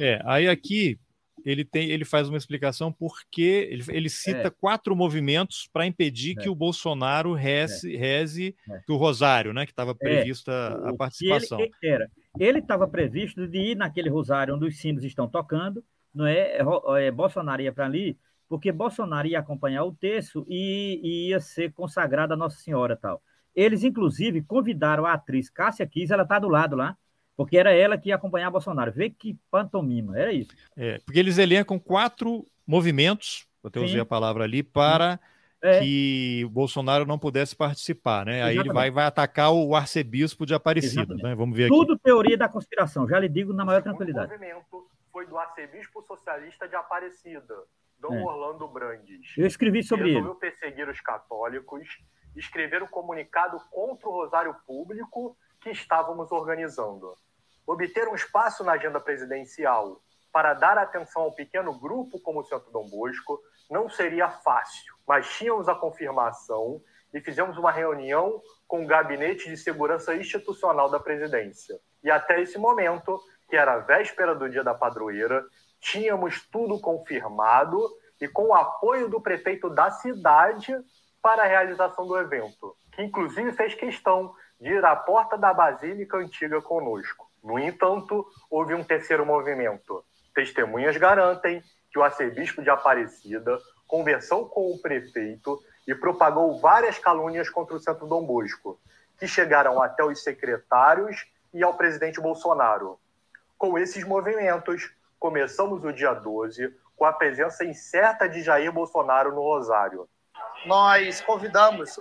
[SPEAKER 6] É, aí aqui ele tem, ele faz uma explicação porque ele, ele cita é. quatro movimentos para impedir é. que o Bolsonaro reze, é. reze é. o Rosário, né, que estava é. prevista a participação.
[SPEAKER 7] Ele, era, ele estava previsto de ir naquele Rosário onde os sinos estão tocando, não é? é Bolsonaro ia para ali, porque Bolsonaro ia acompanhar o texto e, e ia ser consagrada a Nossa Senhora tal. Eles, inclusive, convidaram a atriz Cássia Kiss, ela está do lado lá, porque era ela que ia acompanhar Bolsonaro. Vê que pantomima, era isso.
[SPEAKER 6] É, porque eles elencam quatro movimentos, eu até usei a palavra ali, para é. que Bolsonaro não pudesse participar, né? Exatamente. Aí ele vai, vai atacar o arcebispo de Aparecida, né? Vamos ver
[SPEAKER 7] aqui. Tudo teoria da conspiração, já lhe digo na maior tranquilidade.
[SPEAKER 8] O movimento foi do arcebispo socialista de Aparecida, Dom é. Orlando Brandes.
[SPEAKER 7] Eu escrevi sobre ele.
[SPEAKER 8] Resolveu perseguir os católicos, escrever um comunicado contra o rosário público que estávamos organizando. Obter um espaço na agenda presidencial para dar atenção ao pequeno grupo como o Centro Dom Bosco não seria fácil, mas tínhamos a confirmação e fizemos uma reunião com o Gabinete de Segurança Institucional da Presidência. E até esse momento, que era a véspera do dia da padroeira, tínhamos tudo confirmado e com o apoio do prefeito da cidade para a realização do evento, que inclusive fez questão de ir à porta da Basílica Antiga conosco. No entanto, houve um terceiro movimento. Testemunhas garantem que o arcebispo de Aparecida conversou com o prefeito e propagou várias calúnias contra o Centro Dom Bosco, que chegaram até os secretários e ao presidente Bolsonaro. Com esses movimentos, começamos o dia 12 com a presença incerta de Jair Bolsonaro no Rosário.
[SPEAKER 1] Nós convidamos.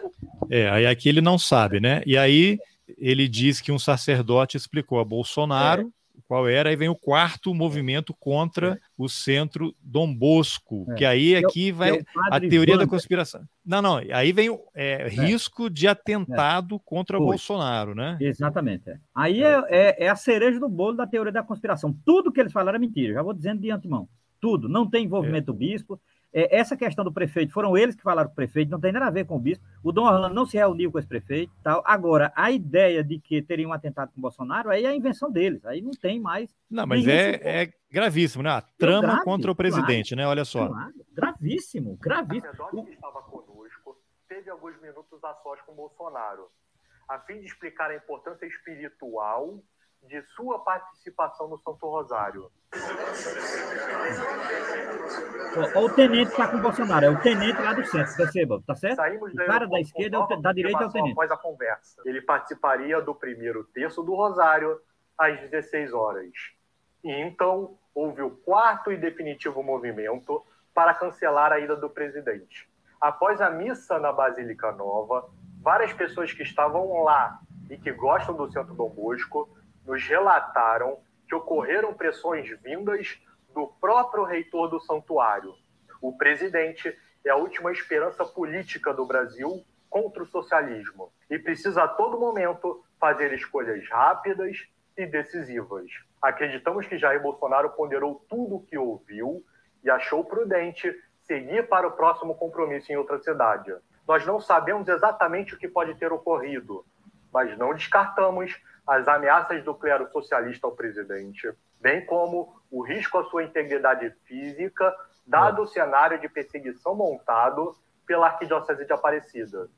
[SPEAKER 6] É, aí aqui ele não sabe, né? E aí ele diz que um sacerdote explicou a Bolsonaro é qual era, aí vem o quarto movimento contra o centro Dom Bosco, é. que aí é aqui vai é a teoria da conspiração. Não, não, aí vem o é, é. risco de atentado contra o Bolsonaro, né?
[SPEAKER 7] Exatamente. É. Aí é, é, a cereja do bolo da teoria da conspiração. Tudo que eles falaram é mentira, já vou dizendo de antemão. Tudo. Não tem envolvimento do bispo, é, essa questão do prefeito, foram eles que falaram com o prefeito, não tem nada a ver com o bispo. O Dom Orlando não se reuniu com esse prefeito. Tal. Agora, a ideia de que teria um atentado com o Bolsonaro, aí é a invenção deles. Aí não tem mais.
[SPEAKER 6] Não, mas é, é, gravíssimo, né? A trama grave, contra o presidente, claro, né? Olha só. Claro,
[SPEAKER 7] gravíssimo, gravíssimo.
[SPEAKER 8] O que estava conosco teve alguns minutos a sós com o Bolsonaro, a fim de explicar a importância espiritual de sua participação no Santo Rosário.
[SPEAKER 7] O, o tenente está com o Bolsonaro, é o tenente lá do centro, perceba, tá certo? Saímos o cara da esquerda, é da direita é o tenente.
[SPEAKER 8] Após a conversa, ele participaria do primeiro terço do Rosário às 16 horas. E então houve o quarto e definitivo movimento para cancelar a ida do presidente. Após a missa na Basílica Nova, várias pessoas que estavam lá e que gostam do Centro Dom Bosco nos relataram que ocorreram pressões vindas do próprio reitor do santuário. O presidente é a última esperança política do Brasil contra o socialismo e precisa a todo momento fazer escolhas rápidas e decisivas. Acreditamos que Jair Bolsonaro ponderou tudo o que ouviu e achou prudente seguir para o próximo compromisso em outra cidade. Nós não sabemos exatamente o que pode ter ocorrido, mas não descartamos as ameaças do clero socialista ao presidente, bem como o risco à sua integridade física, dado o cenário de perseguição montado pela Arquidiocese de Aparecida.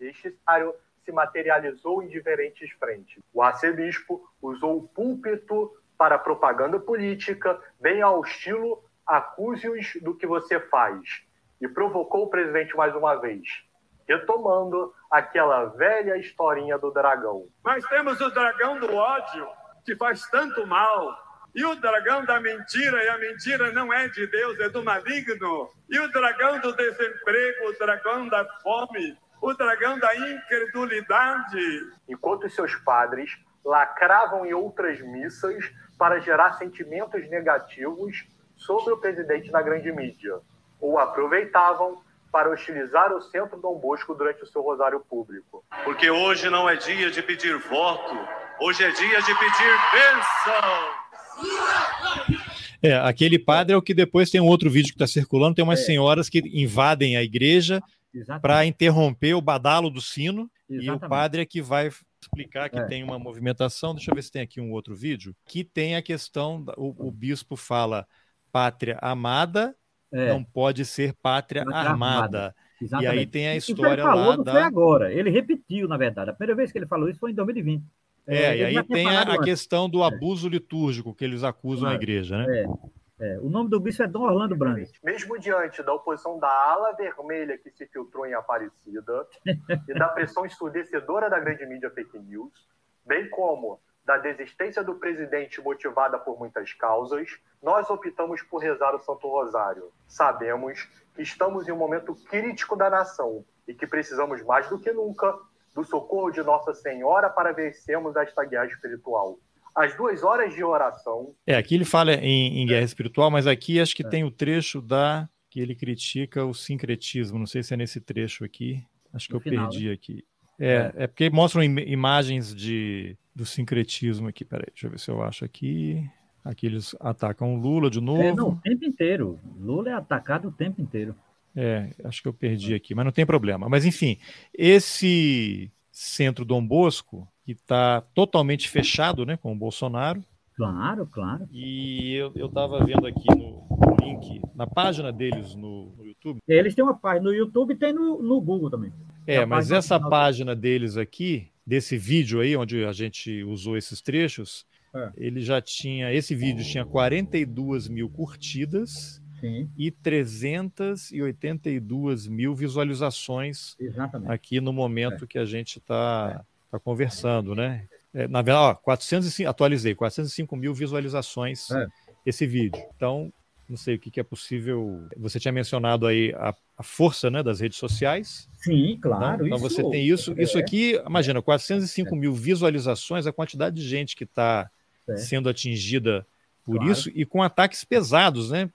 [SPEAKER 8] Este cenário se materializou em diferentes frentes. O arcebispo usou o púlpito para propaganda política, bem ao estilo acuse-os do que você faz. E provocou o presidente mais uma vez, retomando aquela velha historinha do dragão.
[SPEAKER 10] Mas temos o dragão do ódio, que faz tanto mal. E o dragão da mentira, e a mentira não é de Deus, é do maligno. E o dragão do desemprego, o dragão da fome, o dragão da incredulidade.
[SPEAKER 8] Enquanto seus padres lacravam em outras missas para gerar sentimentos negativos sobre o presidente na grande mídia, ou aproveitavam para hostilizar o centro Dom Bosco durante o seu rosário público.
[SPEAKER 10] Porque hoje não é dia de pedir voto, hoje é dia de pedir bênção.
[SPEAKER 6] É, aquele padre é o que depois tem um outro vídeo que está circulando, tem umas é. senhoras que invadem a igreja para interromper o badalo do sino, Exatamente. e o padre é que vai explicar que é. tem uma movimentação. Deixa eu ver se tem aqui um outro vídeo. Que tem a questão, o, o bispo fala pátria amada é. não pode ser pátria, pátria armada. armada. E aí tem a história
[SPEAKER 7] ele falou,
[SPEAKER 6] lá
[SPEAKER 7] não
[SPEAKER 6] da...
[SPEAKER 7] foi agora, ele repetiu, na verdade. A primeira vez que ele falou isso foi em 2020.
[SPEAKER 6] É, é e aí tem a, a questão do abuso litúrgico que eles acusam a igreja, né?
[SPEAKER 7] É. É, o nome do bispo é Dom Orlando Brandes.
[SPEAKER 8] Mesmo diante da oposição da ala vermelha que se filtrou em Aparecida *laughs* e da pressão ensurdecedora da grande mídia fake news, bem como da desistência do presidente motivada por muitas causas, nós optamos por rezar o Santo Rosário. Sabemos que estamos em um momento crítico da nação e que precisamos mais do que nunca do socorro de Nossa Senhora para vencermos esta guerra espiritual. As duas horas de oração.
[SPEAKER 6] É, aqui ele fala em, em guerra espiritual, mas aqui acho que é. tem o trecho da que ele critica o sincretismo. Não sei se é nesse trecho aqui. Acho que no eu final, perdi né? aqui. É, é, é porque mostram im imagens de do sincretismo aqui. Peraí, deixa eu ver se eu acho aqui. Aqui eles atacam Lula de novo. É,
[SPEAKER 7] não, o tempo inteiro. Lula é atacado o tempo inteiro.
[SPEAKER 6] É, acho que eu perdi aqui, mas não tem problema. Mas enfim, esse centro Dom Bosco, que está totalmente fechado né, com o Bolsonaro.
[SPEAKER 7] Claro, claro.
[SPEAKER 6] E eu estava vendo aqui no, no, link, na página deles no, no, YouTube.
[SPEAKER 7] Eles têm uma página no YouTube e tem no, no Google também.
[SPEAKER 6] É, mas essa página deles aqui, desse vídeo aí, onde a gente usou esses trechos, é. ele já tinha. Esse vídeo tinha 42 mil curtidas Sim. e 382 mil visualizações
[SPEAKER 7] Exatamente.
[SPEAKER 6] aqui no momento é. que a gente está tá conversando, né? É, na verdade, ó, 405, atualizei, 405 mil visualizações é. esse vídeo. Então, não sei o que, que é possível. Você tinha mencionado aí a, a, força né, das redes sociais.
[SPEAKER 7] Sim, claro.
[SPEAKER 6] Então, então você tem isso. É. Isso aqui, imagina, 405 é. mil visualizações, a quantidade de gente que está é. sendo atingida por claro. isso e com ataques pesados, né?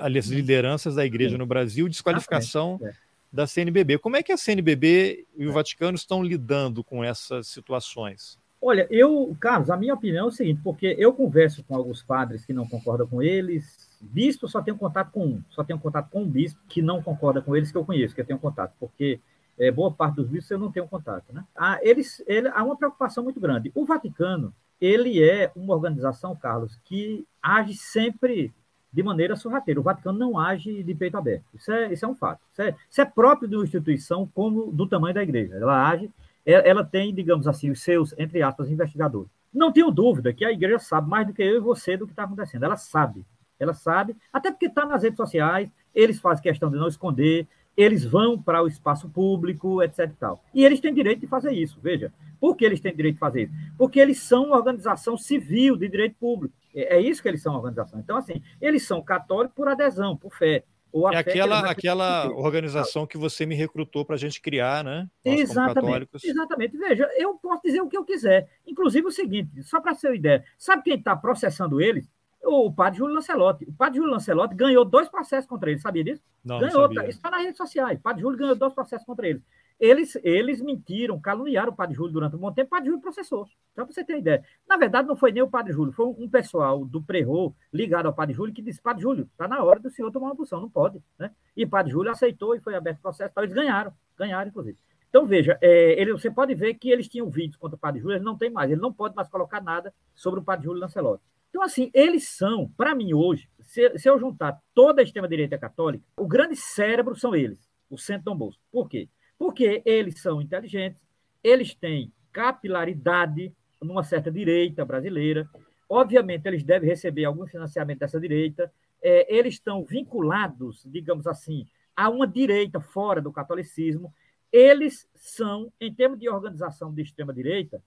[SPEAKER 6] As lideranças da igreja no Brasil, desqualificação é. da CNBB. Como é que a CNBB e o Vaticano estão lidando com essas situações?
[SPEAKER 7] Olha, eu, Carlos, a minha opinião é o seguinte, porque eu converso com alguns padres que não concordam com eles, bispo só tenho contato com um, só tenho contato com um bispo que não concorda com eles, que eu conheço, que eu tenho contato, porque é, boa parte dos bispos eu não tenho contato. Né? Ah, eles, ele, há uma preocupação muito grande. O Vaticano, ele é uma organização, Carlos, que age sempre de maneira sorrateira. O Vaticano não age de peito aberto. Isso é, isso é um fato. Isso é, isso é próprio de uma instituição como do tamanho da igreja. Ela age ela tem, digamos assim, os seus, entre aspas, investigadores. Não tenho dúvida que a igreja sabe mais do que eu e você do que está acontecendo. Ela sabe. Ela sabe, até porque está nas redes sociais, eles fazem questão de não esconder, eles vão para o espaço público, etc. E, tal. e eles têm direito de fazer isso. Veja, por que eles têm direito de fazer isso? Porque eles são uma organização civil de direito público. É, é isso que eles são, uma organização. Então, assim, eles são católicos por adesão, por fé
[SPEAKER 6] é aquela, aquela organização que você me recrutou para a gente criar, né?
[SPEAKER 7] Nós, exatamente. Exatamente. Veja, eu posso dizer o que eu quiser. Inclusive o seguinte, só para ter uma ideia, sabe quem está processando eles? O padre Júlio Lancelotti. O padre Júlio Lancelotti ganhou dois processos contra ele, sabia disso?
[SPEAKER 6] Não,
[SPEAKER 7] ganhou,
[SPEAKER 6] não sabia.
[SPEAKER 7] Isso está nas redes sociais. O padre Júlio ganhou dois processos contra ele. Eles, eles mentiram, caluniaram o Padre Júlio durante um bom tempo, o Padre Júlio processou. Só para você ter ideia. Na verdade, não foi nem o Padre Júlio, foi um pessoal do Prerro ligado ao Padre Júlio que disse: Padre Júlio, está na hora do senhor tomar uma posição, não pode. Né? E o Padre Júlio aceitou e foi aberto o processo. Então, eles ganharam, ganharam, inclusive. Então, veja, é, ele, você pode ver que eles tinham vídeos contra o Padre Júlio, ele não tem mais, ele não pode mais colocar nada sobre o Padre Júlio Lancelotti. Então, assim, eles são, para mim hoje, se, se eu juntar toda a extrema-direita católica, o grande cérebro são eles, o Centro Dom Bosco. Por quê? Porque eles são inteligentes, eles têm capilaridade numa certa direita brasileira. Obviamente, eles devem receber algum financiamento dessa direita. É, eles estão vinculados, digamos assim, a uma direita fora do catolicismo. Eles são, em termos de organização de extrema-direita,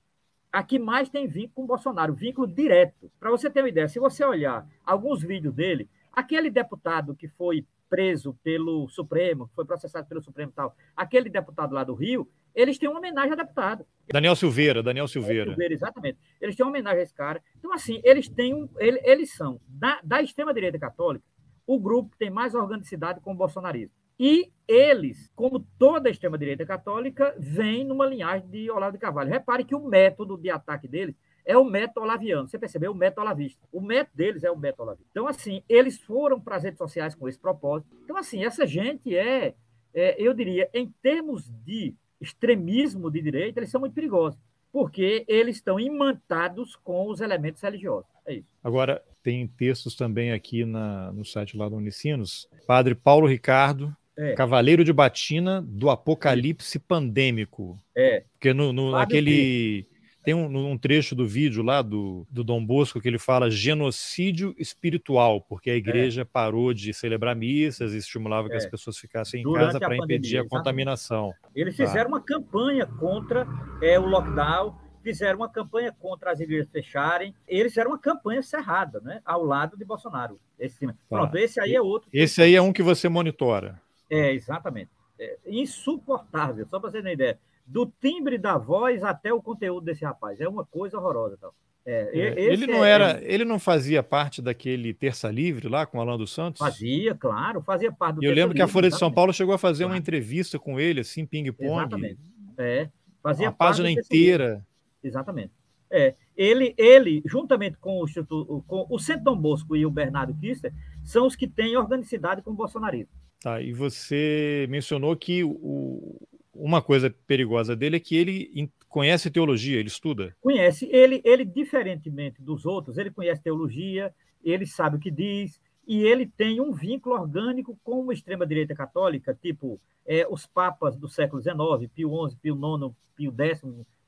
[SPEAKER 7] a que mais tem vínculo com Bolsonaro, vínculo direto. Para você ter uma ideia, se você olhar alguns vídeos dele, aquele deputado que foi preso pelo Supremo, foi processado pelo Supremo e tal, aquele deputado lá do Rio, eles têm uma homenagem ao deputado.
[SPEAKER 6] Daniel Silveira, Daniel Silveira.
[SPEAKER 7] Silveira exatamente. Eles têm uma homenagem a esse cara. Então, assim, eles têm um. Eles são, da, da extrema-direita católica, o grupo que tem mais organicidade com o bolsonarismo. E eles, como toda a extrema-direita católica, vêm numa linhagem de Olavo de Carvalho. Repare que o método de ataque deles é o método olaviano. Você percebeu? O método olavista. O método deles é o método olavista. Então, assim, eles foram para as redes sociais com esse propósito. Então, assim, essa gente é, é, eu diria, em termos de extremismo de direita, eles são muito perigosos, porque eles estão imantados com os elementos religiosos. É isso.
[SPEAKER 6] Agora, tem textos também aqui na, no site lá do Unicinos. Padre Paulo Ricardo, é. Cavaleiro de Batina do Apocalipse Pandêmico.
[SPEAKER 7] É.
[SPEAKER 6] Porque no, no naquele tem um, um, trecho do vídeo lá do, do Dom Bosco que ele fala genocídio espiritual, porque a igreja é. parou de celebrar missas e estimulava que é. as pessoas ficassem em Durante casa para impedir a contaminação.
[SPEAKER 7] Eles tá. fizeram uma campanha contra é, o lockdown, fizeram uma campanha contra as igrejas fecharem. Eles fizeram uma campanha cerrada, né, ao lado de Bolsonaro. Esse, tá. Pronto, esse aí é outro.
[SPEAKER 6] Esse aí é um que você monitora.
[SPEAKER 7] É, exatamente. É insuportável, só para você ter uma ideia do timbre da voz até o conteúdo desse rapaz. É uma coisa horrorosa. Tal.
[SPEAKER 6] É, é, ele não é, era, é ele não fazia parte daquele Terça Livre lá com o Alan dos Santos?
[SPEAKER 7] Fazia, claro, fazia parte do
[SPEAKER 6] Eu lembro que a Folha de São Paulo chegou a fazer claro. uma entrevista com ele, assim, ping-pong.
[SPEAKER 7] Exatamente. É, fazia
[SPEAKER 6] a página inteira.
[SPEAKER 7] Exatamente. É, ele, ele, juntamente com o Instituto, com o Centro Dom Bosco e o Bernardo Kister, são os que têm organicidade com o bolsonarismo.
[SPEAKER 6] Tá, e você mencionou que o, uma coisa perigosa dele é que ele conhece teologia, ele estuda.
[SPEAKER 7] Conhece. Ele, ele diferentemente dos outros, ele conhece teologia, ele sabe o que diz, e ele tem um vínculo orgânico com uma extrema-direita católica, tipo é, os papas do século XIX, Pio XI, Pio IX, Pio X,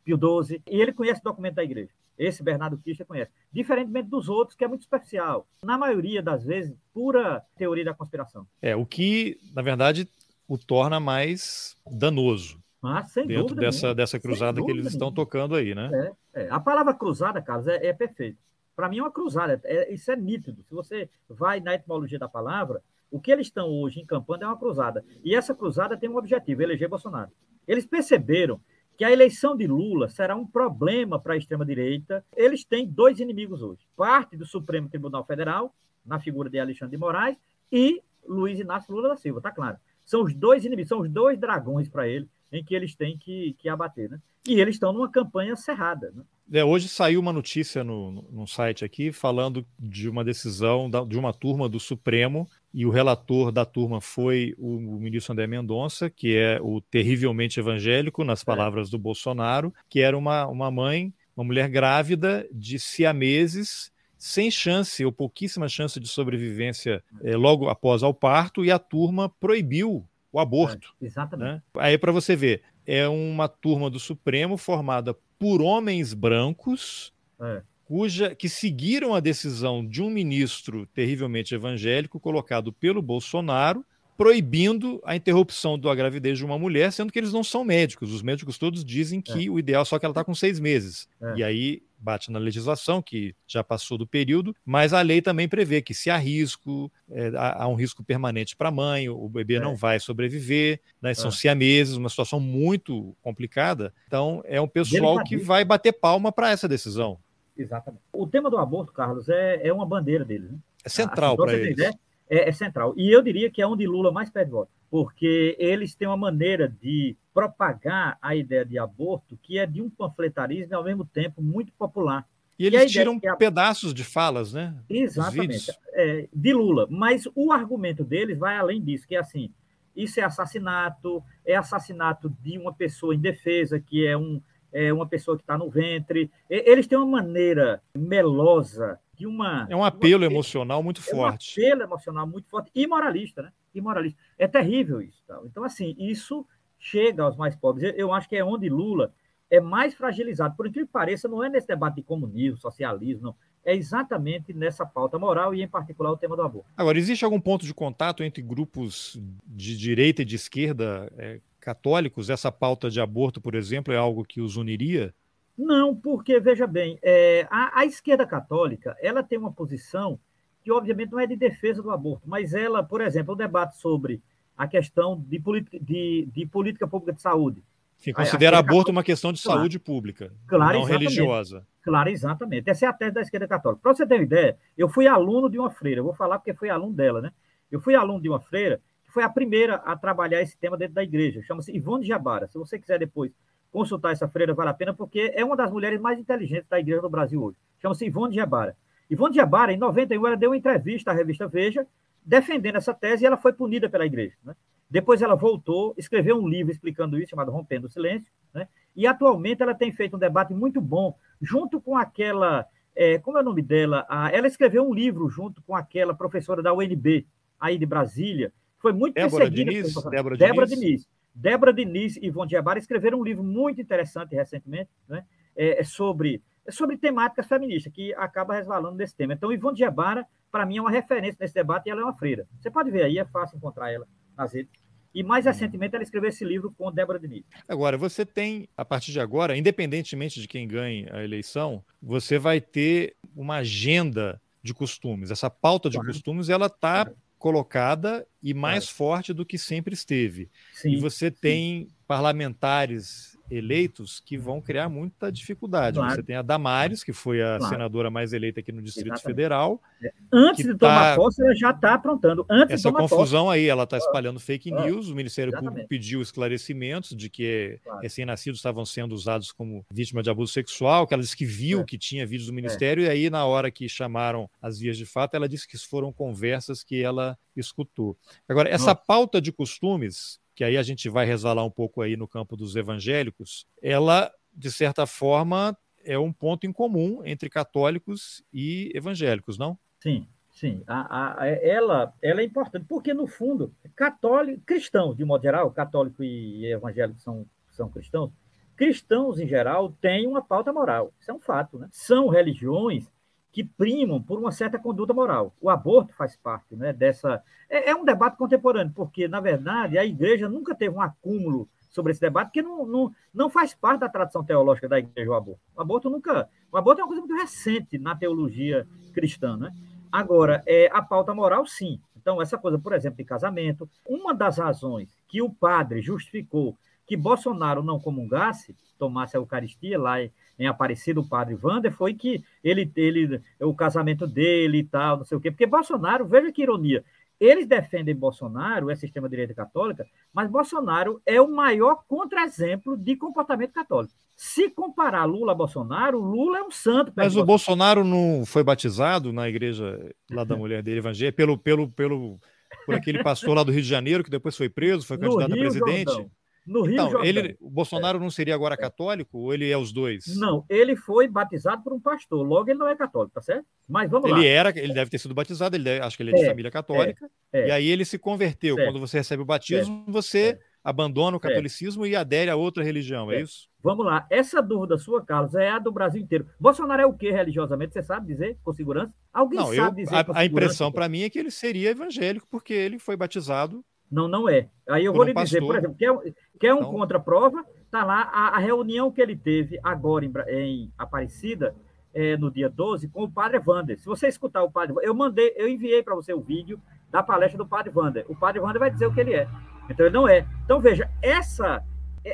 [SPEAKER 7] Pio XII, e ele conhece o documento da igreja. Esse Bernardo Kister conhece. Diferentemente dos outros, que é muito superficial. Na maioria das vezes, pura teoria da conspiração.
[SPEAKER 6] É, o que, na verdade, o torna mais danoso.
[SPEAKER 7] Ah, sem
[SPEAKER 6] dentro dessa, dessa cruzada que eles estão tocando aí, né?
[SPEAKER 7] É, é. A palavra cruzada, Carlos, é, é perfeito. Para mim é uma cruzada, é, isso é nítido. Se você vai na etimologia da palavra, o que eles estão hoje encampando é uma cruzada. E essa cruzada tem um objetivo, eleger Bolsonaro. Eles perceberam que a eleição de Lula será um problema para a extrema-direita. Eles têm dois inimigos hoje: parte do Supremo Tribunal Federal, na figura de Alexandre de Moraes, e Luiz Inácio Lula da Silva, tá claro. São os dois inimigos, são os dois dragões para ele em que eles têm que, que abater. Né? E eles estão numa campanha cerrada. Né?
[SPEAKER 6] É, hoje saiu uma notícia no, no site aqui falando de uma decisão da, de uma turma do Supremo, e o relator da turma foi o, o ministro André Mendonça, que é o terrivelmente evangélico, nas é. palavras é. do Bolsonaro, que era uma, uma mãe, uma mulher grávida de siameses sem chance ou pouquíssima chance de sobrevivência é, logo após ao parto, e a turma proibiu o aborto.
[SPEAKER 7] É, exatamente. Né?
[SPEAKER 6] Aí, para você ver, é uma turma do Supremo formada por homens brancos. É. Cuja, que seguiram a decisão de um ministro terrivelmente evangélico colocado pelo Bolsonaro, proibindo a interrupção da gravidez de uma mulher, sendo que eles não são médicos. Os médicos todos dizem que é. o ideal é só que ela está com seis meses. É. E aí bate na legislação, que já passou do período, mas a lei também prevê que se há risco, é, há, um risco permanente para a mãe, o bebê é. não vai sobreviver, né, são é. siameses, uma situação muito complicada. Então, é um pessoal que vai bater palma para essa decisão.
[SPEAKER 7] Exatamente. O tema do aborto, Carlos, é, é uma bandeira deles. Né?
[SPEAKER 6] É central assim, para eles. Ideia,
[SPEAKER 7] é, é, central. E eu diria que é onde Lula mais perde voto, porque eles têm uma maneira de propagar a ideia de aborto que é de um panfletarismo e, ao mesmo tempo, muito popular.
[SPEAKER 6] E eles tiram a... pedaços de falas, né?
[SPEAKER 7] Exatamente, é, de Lula. Mas o argumento deles vai além disso, que é assim, isso é assassinato, é assassinato de uma pessoa indefesa, que é, um, é uma pessoa que está no ventre. Eles têm uma maneira melosa de uma.
[SPEAKER 6] É um apelo uma, emocional muito forte.
[SPEAKER 7] É um apelo emocional muito forte e moralista, né? E moralista. É terrível isso. Tá? Então, assim, isso chega aos mais pobres. Eu acho que é onde Lula é mais fragilizado. Por incrível que pareça, não é nesse debate de comunismo, socialismo, não. É exatamente nessa pauta moral e, em particular, o tema do aborto.
[SPEAKER 6] Agora, existe algum ponto de contato entre grupos de direita e de esquerda é, católicos? Essa pauta de aborto, por exemplo, é algo que os uniria?
[SPEAKER 7] Não, porque, veja bem, é, a, a, esquerda católica ela tem uma posição que, obviamente, não é de defesa do aborto, mas ela, por exemplo, o debate sobre a questão de, de, de política pública de saúde.
[SPEAKER 6] Sim, considera a, a aborto uma questão de claro, saúde pública, claro, não religiosa.
[SPEAKER 7] Claro, exatamente. Essa é a tese da esquerda católica. Para você ter uma ideia, eu fui aluno de uma freira, vou falar porque fui aluno dela, né? Eu fui aluno de uma freira que foi a primeira a trabalhar esse tema dentro da igreja, chama-se Ivone Jabara. Se você quiser depois consultar essa freira, vale a pena, porque é uma das mulheres mais inteligentes da igreja no Brasil hoje. Chama-se Ivone Jabara. Ivone Jabara, em 91, ela deu uma entrevista à revista Veja, defendendo essa tese, e ela foi punida pela igreja. Né? Depois ela voltou, escreveu um livro explicando isso, chamado Rompendo o Silêncio, né? e atualmente ela tem feito um debate muito bom, junto com aquela, é, como é o nome dela? Ah, ela escreveu um livro junto com aquela professora da UNB, aí de Brasília, foi muito
[SPEAKER 6] Débora perseguida. Diniz,
[SPEAKER 7] Débora, Débora Diniz. Diniz. Débora Diniz e Ivone Diabara escreveram um livro muito interessante recentemente, né? É, é sobre, sobre temáticas feministas, que acaba resvalando nesse tema. Então, Ivone Diabara, para mim, é uma referência nesse debate e ela é uma freira. Você pode ver aí, é fácil encontrar ela nas redes. E mais recentemente ela escreveu esse livro com Débora Diniz.
[SPEAKER 6] Agora, você tem, a partir de agora, independentemente de quem ganhe a eleição, você vai ter uma agenda de costumes. Essa pauta de claro. costumes, ela está colocada e mais forte do que sempre esteve. Sim, e você tem parlamentares eleitos que vão criar muita dificuldade. Claro. Você tem a Damares, que foi a claro. senadora mais eleita aqui no Distrito Exatamente. Federal.
[SPEAKER 7] É. Antes de tomar tá... posse, ela já está aprontando. Antes
[SPEAKER 6] Essa confusão posse. aí, ela está espalhando fake news. O Ministério Exatamente. Público pediu esclarecimentos de que claro. recém-nascidos estavam sendo usados como vítima de abuso sexual, que ela disse que viu é. que tinha vídeos do é. Ministério, é. e aí, na hora que chamaram as vias de fato, ela disse que foram conversas que ela escutou. Agora, essa Nossa. pauta de costumes que aí a gente vai resvalar um pouco aí no campo dos evangélicos, ela, de certa forma, é um ponto em comum entre católicos e evangélicos, não?
[SPEAKER 7] Sim, sim. A, a, ela, ela é importante, porque, no fundo, católico, cristãos, de modo geral, católico e evangélico são, são cristãos, cristãos em geral têm uma pauta moral. Isso é um fato, né? São religiões que primam por uma certa conduta moral. O aborto faz parte né, dessa. É, é, um debate contemporâneo, porque, na verdade, a igreja nunca teve um acúmulo sobre esse debate, porque não, não, não faz parte da tradição teológica da igreja o aborto. O aborto nunca. O aborto é uma coisa muito recente na teologia cristã. Né? Agora, é, a pauta moral, sim. Então, essa coisa, por exemplo, de casamento, uma das razões que o padre justificou que Bolsonaro não comungasse, tomasse a Eucaristia lá em Aparecido, o padre Wander, foi que ele, ele, o casamento dele e tal, não sei o quê. Porque Bolsonaro, veja que ironia, eles defendem Bolsonaro, é sistema direita católica, mas Bolsonaro é o maior contra-exemplo de comportamento católico. Se comparar Lula a Bolsonaro, Lula é um santo.
[SPEAKER 6] Mas o Bolsonaro não foi batizado na igreja lá da mulher dele, evangélica, pelo, pelo, pelo, por aquele pastor lá do Rio de Janeiro, que depois foi preso, foi candidato a presidente. Jordão. No Rio então, ele, o Bolsonaro é. não seria agora católico ou ele é os dois?
[SPEAKER 7] Não, ele foi batizado por um pastor, logo ele não é católico, tá certo? Mas vamos
[SPEAKER 6] ele
[SPEAKER 7] lá.
[SPEAKER 6] Ele era, ele deve ter sido batizado, ele deve, acho que ele é de é, família católica, é, é. e aí ele se converteu. Quando você recebe o batismo, você abandona o catolicismo e adere a outra religião, é, isso?
[SPEAKER 7] Vamos lá, essa dúvida sua, Carlos, é a do Brasil inteiro. Bolsonaro é o que religiosamente? Você sabe dizer com segurança? Alguém
[SPEAKER 6] não,
[SPEAKER 7] sabe
[SPEAKER 6] eu,
[SPEAKER 7] dizer
[SPEAKER 6] a? A impressão para mim é que ele seria evangélico, porque ele foi batizado
[SPEAKER 7] não, não é. Aí eu vou lhe dizer, por exemplo, quer, quer um então... contra-prova? Está lá a, a, reunião que ele teve agora em, em Aparecida, é, no dia 12, com o padre Wander. Se você escutar o padre eu mandei, eu enviei para você o vídeo da palestra do padre Wander. O padre Wander vai dizer o que ele é. Então ele não é. Então veja, essa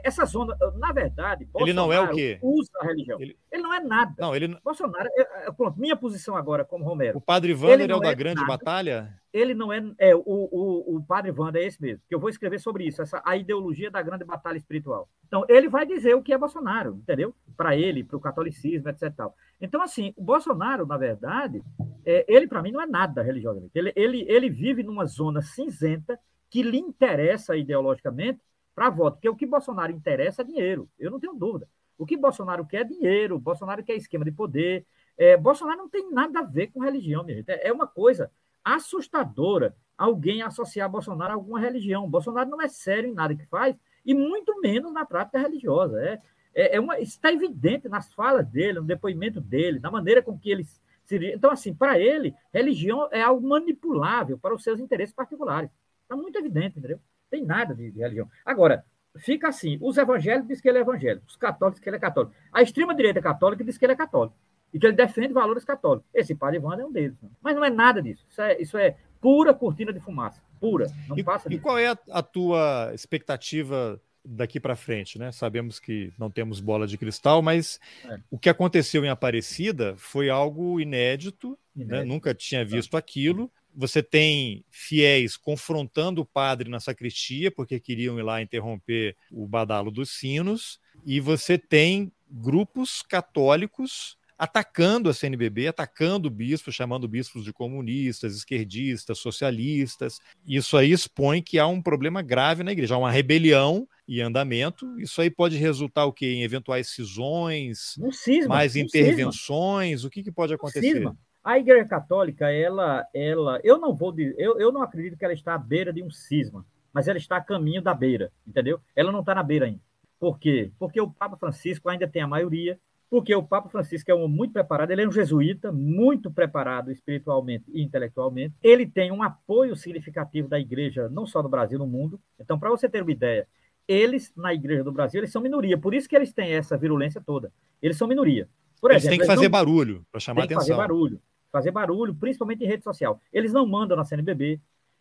[SPEAKER 7] essa zona, na verdade,
[SPEAKER 6] Bolsonaro ele não é o quê?
[SPEAKER 7] usa a religião. Ele, ele não é nada.
[SPEAKER 6] Não, ele
[SPEAKER 7] Bolsonaro, é, pronto, minha posição agora como Romero.
[SPEAKER 6] O padre Wander é o da é grande nada. batalha?
[SPEAKER 7] Ele não é, é o, o, o padre Wander é esse mesmo, que eu vou escrever sobre isso, essa a ideologia da grande batalha espiritual. Então, ele vai dizer o que é Bolsonaro, entendeu? Para ele, para o catolicismo, etc. Tal. Então, assim, o Bolsonaro, na verdade, é, ele para mim não é nada religiosamente. Ele, ele, ele vive numa zona cinzenta que lhe interessa ideologicamente para voto, porque o que Bolsonaro interessa é dinheiro, eu não tenho dúvida. O que Bolsonaro quer é dinheiro, Bolsonaro quer esquema de poder. É, Bolsonaro não tem nada a ver com religião, minha gente. É, é uma coisa assustadora alguém associar Bolsonaro a alguma religião. Bolsonaro não é sério em nada que faz, e muito menos na prática religiosa. É, é, é uma, está evidente nas falas dele, no depoimento dele, na maneira com que ele se. Então, assim, para ele, religião é algo manipulável para os seus interesses particulares. Está muito evidente, entendeu? Tem nada de, de religião. Agora, fica assim: os evangélicos dizem que ele é evangélico, os católicos dizem que ele é católico. A extrema-direita católica diz que ele é católico e que ele defende valores católicos. Esse padre Ivan é um deles. Né? Mas não é nada disso. Isso é, isso é pura cortina de fumaça. Pura. Não
[SPEAKER 6] e,
[SPEAKER 7] passa
[SPEAKER 6] disso. E qual é a, a tua expectativa daqui para frente, né? Sabemos que não temos bola de cristal, mas é. o que aconteceu em Aparecida foi algo inédito, né? inédito. Né? nunca tinha visto aquilo você tem fiéis confrontando o padre na sacristia, porque queriam ir lá interromper o badalo dos sinos, e você tem grupos católicos atacando a CNBB, atacando o bispo, chamando bispos de comunistas, esquerdistas, socialistas. Isso aí expõe que há um problema grave na igreja, há uma rebelião e andamento. Isso aí pode resultar o quê? Em eventuais cisões,
[SPEAKER 7] um cisma,
[SPEAKER 6] mais um intervenções? Cisma. O que, que pode acontecer?
[SPEAKER 7] Cisma. A Igreja Católica, ela, ela, eu não vou dizer, eu, eu não acredito que ela está à beira de um cisma, mas ela está a caminho da beira, entendeu? Ela não está na beira ainda. Por quê? Porque o Papa Francisco ainda tem a maioria, porque o Papa Francisco é um muito preparado, ele é um jesuíta, muito preparado espiritualmente e intelectualmente. Ele tem um apoio significativo da igreja, não só no Brasil, no mundo. Então, para você ter uma ideia, eles, na igreja do Brasil, eles são minoria, por isso que eles têm essa virulência toda. Eles são minoria.
[SPEAKER 6] Por eles exemplo, têm que fazer não... barulho para chamar tem atenção.
[SPEAKER 7] fazer barulho fazer barulho, principalmente em rede social. Eles não mandam na CNBB,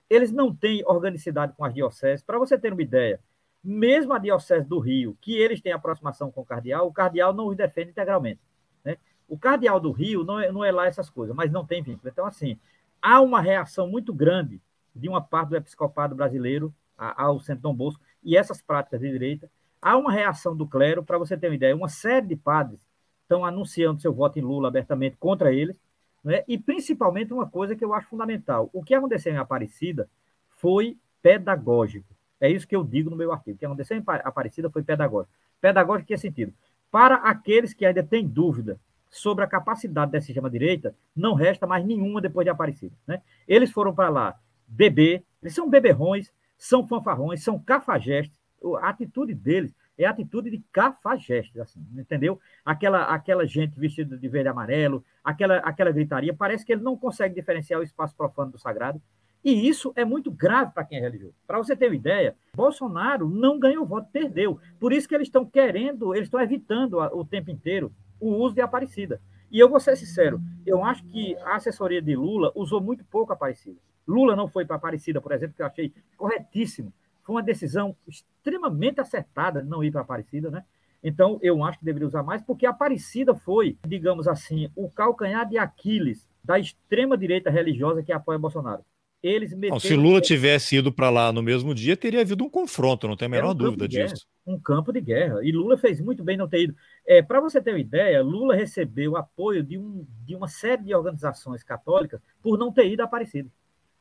[SPEAKER 7] eles não têm organicidade com as dioceses. Para você ter uma ideia, mesmo a diocese do Rio, que eles têm aproximação com o cardeal, o cardeal não os defende integralmente. Né? O cardeal do Rio não é, não é lá essas coisas, mas não tem vínculo. Então, assim, há uma reação muito grande de uma parte do episcopado brasileiro ao Centro Dom Bosco e essas práticas de direita. Há uma reação do clero, para você ter uma ideia, uma série de padres estão anunciando seu voto em Lula abertamente contra eles, né? E principalmente uma coisa que eu acho fundamental: o que aconteceu em Aparecida foi pedagógico. É isso que eu digo no meu artigo. O que aconteceu em Aparecida foi pedagógico. Pedagógico em que sentido? Para aqueles que ainda têm dúvida sobre a capacidade dessa extrema-direita, não resta mais nenhuma depois de Aparecida. Né? Eles foram para lá beber, eles são beberrões, são fanfarrões, são cafajestes, A atitude deles é atitude de cafajestes, assim, entendeu? Aquela, aquela gente vestida de verde e amarelo, aquela, aquela gritaria, parece que ele não consegue diferenciar o espaço profano do sagrado. E isso é muito grave para quem é religioso. Para você ter uma ideia, Bolsonaro não ganhou voto, perdeu. Por isso que eles estão querendo, eles estão evitando o tempo inteiro o uso de Aparecida. E eu vou ser sincero, eu acho que a assessoria de Lula usou muito pouco Aparecida. Lula não foi para Aparecida, por exemplo, que eu achei corretíssimo. Foi uma decisão extremamente acertada não ir para Aparecida, né? Então, eu acho que deveria usar mais, porque Aparecida foi, digamos assim, o calcanhar de Aquiles da extrema-direita religiosa que apoia Bolsonaro. Eles
[SPEAKER 6] meteram... Não, se Lula tivesse ido para lá no mesmo dia, teria havido um confronto, não tem a menor um dúvida disso.
[SPEAKER 7] Um campo de guerra. E Lula fez muito bem não ter ido. É, para você ter uma ideia, Lula recebeu apoio de, um, de uma série de organizações católicas por não ter ido a Aparecida.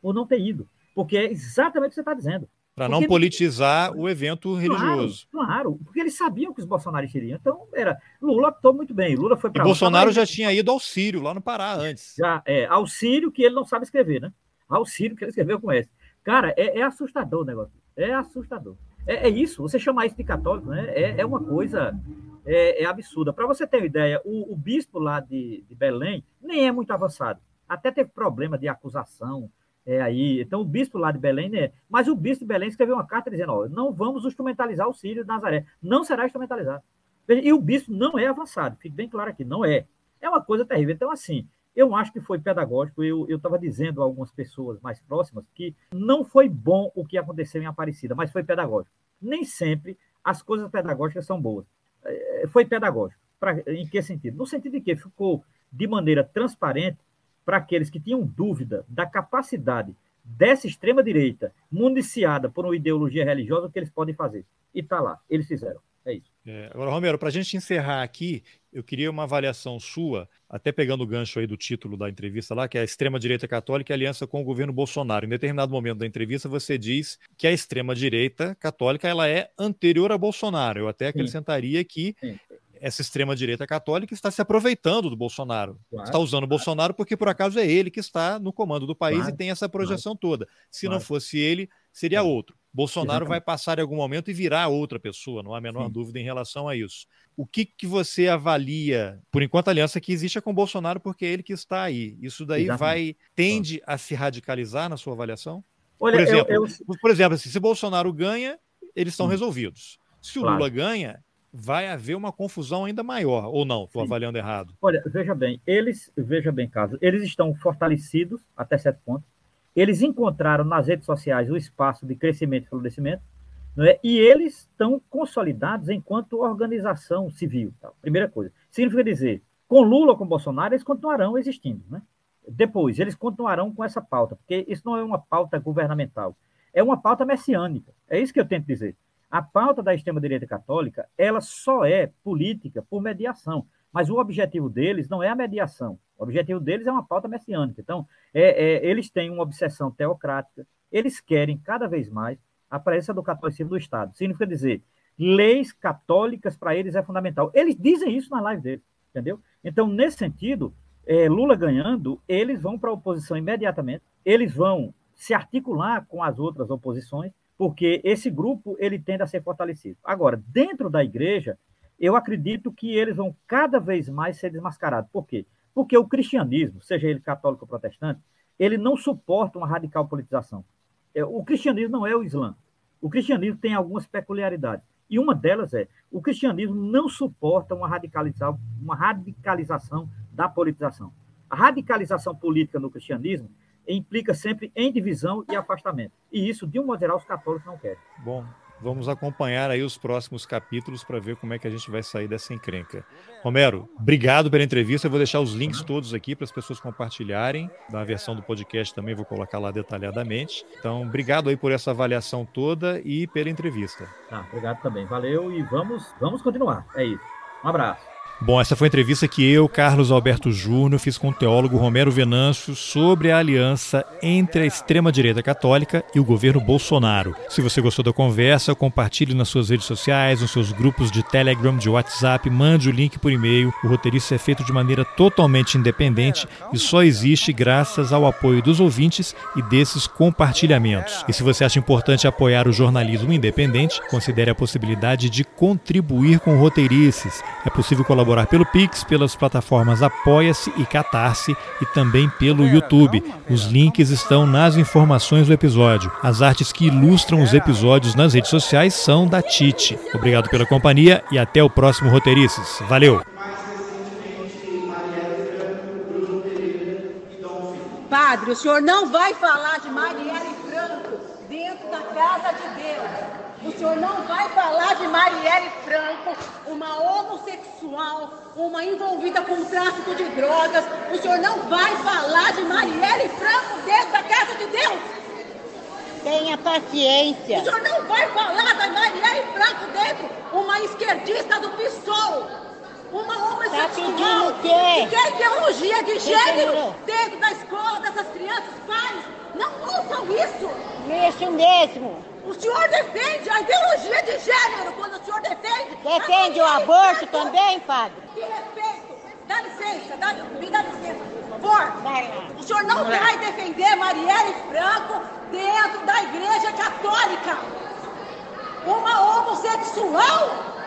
[SPEAKER 7] Por não ter ido. Porque é exatamente o que você está dizendo.
[SPEAKER 6] Para não politizar o evento religioso.
[SPEAKER 7] Claro, claro, porque eles sabiam que os bolsonaristas iriam. Então, era. Lula optou muito bem. Lula foi para.
[SPEAKER 6] Bolsonaro já tinha ido ao Sírio, lá no Pará, antes.
[SPEAKER 7] Já, é, ao Sírio, que ele não sabe escrever, né? Ao Sírio, que ele escreveu com S. Cara, é, é assustador o negócio. É assustador. É, é, isso, você chamar isso de católico, né? É, é uma coisa é, é absurda. Para você ter uma ideia, o, o bispo lá de, de Belém nem é muito avançado. Até teve problema de acusação é, aí. Então, o bispo lá de Belém, né? Mas o bispo de Belém escreveu uma carta dizendo: ó, não vamos instrumentalizar o Sírio de Nazaré. Não será instrumentalizado. E o bispo não é avançado, fique bem claro aqui, não é. É uma coisa terrível. Então, assim, eu acho que foi pedagógico. Eu estava dizendo a algumas pessoas mais próximas que não foi bom o que aconteceu em Aparecida, mas foi pedagógico. Nem sempre as coisas pedagógicas são boas. É, foi pedagógico. Pra, em que sentido? No sentido de que ficou de maneira transparente para aqueles que tinham dúvida da capacidade dessa extrema-direita, municiada por uma ideologia religiosa, o que eles podem fazer. E está lá, eles fizeram. É isso.
[SPEAKER 6] É, agora, Romero, para a gente encerrar aqui, eu queria uma avaliação sua, até pegando o gancho aí do título da entrevista lá, que é a extrema-direita católica e aliança com o governo Bolsonaro. Em determinado momento da entrevista, você diz que a extrema-direita católica ela é anterior a Bolsonaro. Eu até acrescentaria Sim. que Sim essa extrema-direita católica está se aproveitando do Bolsonaro. Claro, está usando o Bolsonaro porque, por acaso, é ele que está no comando do país claro, e tem essa projeção toda. Se não fosse ele, seria outro. Bolsonaro vai passar em algum momento e virar outra pessoa, não há a menor Sim. dúvida em relação a isso. O que, que você avalia, por enquanto, a aliança que existe é com Bolsonaro, porque é ele que está aí. Isso daí Exatamente. vai tende a se radicalizar na sua avaliação? Olha, por exemplo, eu, eu... Por exemplo assim, se Bolsonaro ganha, eles estão resolvidos. Se o Lula ganha, vai haver uma confusão ainda maior, ou não? Estou avaliando errado.
[SPEAKER 7] Olha, veja bem, eles, veja bem, Carlos, eles estão fortalecidos até certo ponto. Eles encontraram nas redes sociais o espaço de crescimento e florescimento, não é? e eles estão consolidados enquanto organização civil. Tá? Primeira coisa. Significa dizer, com Lula ou com Bolsonaro, eles continuarão existindo. Né? Depois, eles continuarão com essa pauta, porque isso não é uma pauta governamental, é uma pauta messiânica. É isso que eu tento dizer. A pauta da extrema-direita católica, ela só é política por mediação, mas o objetivo deles não é a mediação. O objetivo deles é uma pauta messiânica. Então, é, é, eles têm uma obsessão teocrática, eles querem cada vez mais a presença do catolicismo do Estado. Significa dizer, leis católicas para eles é fundamental. Eles dizem isso na live deles, entendeu? Então, nesse sentido, é, Lula ganhando, eles vão para a oposição imediatamente, eles vão se articular com as outras oposições, porque esse grupo ele tende a ser fortalecido. Agora, dentro da igreja, eu acredito que eles vão cada vez mais ser desmascarados. Por quê? Porque o cristianismo, seja ele católico ou protestante, ele não suporta uma radical politização. É, o cristianismo não é o Islã. O cristianismo tem algumas peculiaridades. E uma delas é, o cristianismo não suporta uma, uma radicalização da politização. A radicalização política no cristianismo implica sempre em divisão e afastamento. E isso, de um modo geral, os católicos não querem.
[SPEAKER 6] Bom, vamos acompanhar aí os próximos capítulos para ver como é que a gente vai sair dessa encrenca. Romero, obrigado pela entrevista. Eu vou deixar os links todos aqui para as pessoas compartilharem. Na versão do podcast também vou colocar lá detalhadamente. Então, obrigado aí por essa avaliação toda e pela entrevista.
[SPEAKER 7] Tá, obrigado também. Valeu e vamos, vamos continuar. É isso. Um abraço.
[SPEAKER 6] Bom, essa foi a entrevista que eu, Carlos Alberto Júnior, fiz com o teólogo Romero Venâncio sobre a aliança entre a extrema-direita católica e o governo Bolsonaro. Se você gostou da conversa, compartilhe nas suas redes sociais, nos seus grupos de Telegram, de WhatsApp, mande o link por e-mail. O roteirista é feito de maneira totalmente independente e só existe graças ao apoio dos ouvintes e desses compartilhamentos. E se você acha importante apoiar o jornalismo independente, considere a possibilidade de contribuir com roteirices. É possível colaborar colaborar pelo Pix, pelas plataformas Apoia-se e Catarse e também pelo YouTube. Os links estão nas informações do episódio. As artes que ilustram os episódios nas redes sociais são da Tite. Obrigado pela companhia e até o próximo Roteirices. Valeu!
[SPEAKER 2] Padre, o senhor não vai falar de Marielle Franco dentro da casa de Deus. O senhor não vai falar de Marielle Franco, uma homossexual, uma envolvida com tráfico de drogas. O senhor não vai falar de Marielle Franco dentro da casa de Deus.
[SPEAKER 3] Tenha paciência.
[SPEAKER 2] O senhor não vai falar da Marielle Franco dentro, uma esquerdista do PSOL. Uma homossexual
[SPEAKER 3] tá pedindo o quê?
[SPEAKER 2] que quer ideologia de gênero dentro da escola dessas crianças, pais. Não ouçam isso.
[SPEAKER 3] Isso mesmo.
[SPEAKER 2] O senhor defende a ideologia de gênero quando o senhor defende.
[SPEAKER 3] Defende o aborto também, padre?
[SPEAKER 2] Que respeito. Dá licença, dá, me dá licença, por favor. O senhor não vai defender Marielle Franco dentro da igreja católica. Uma homossexual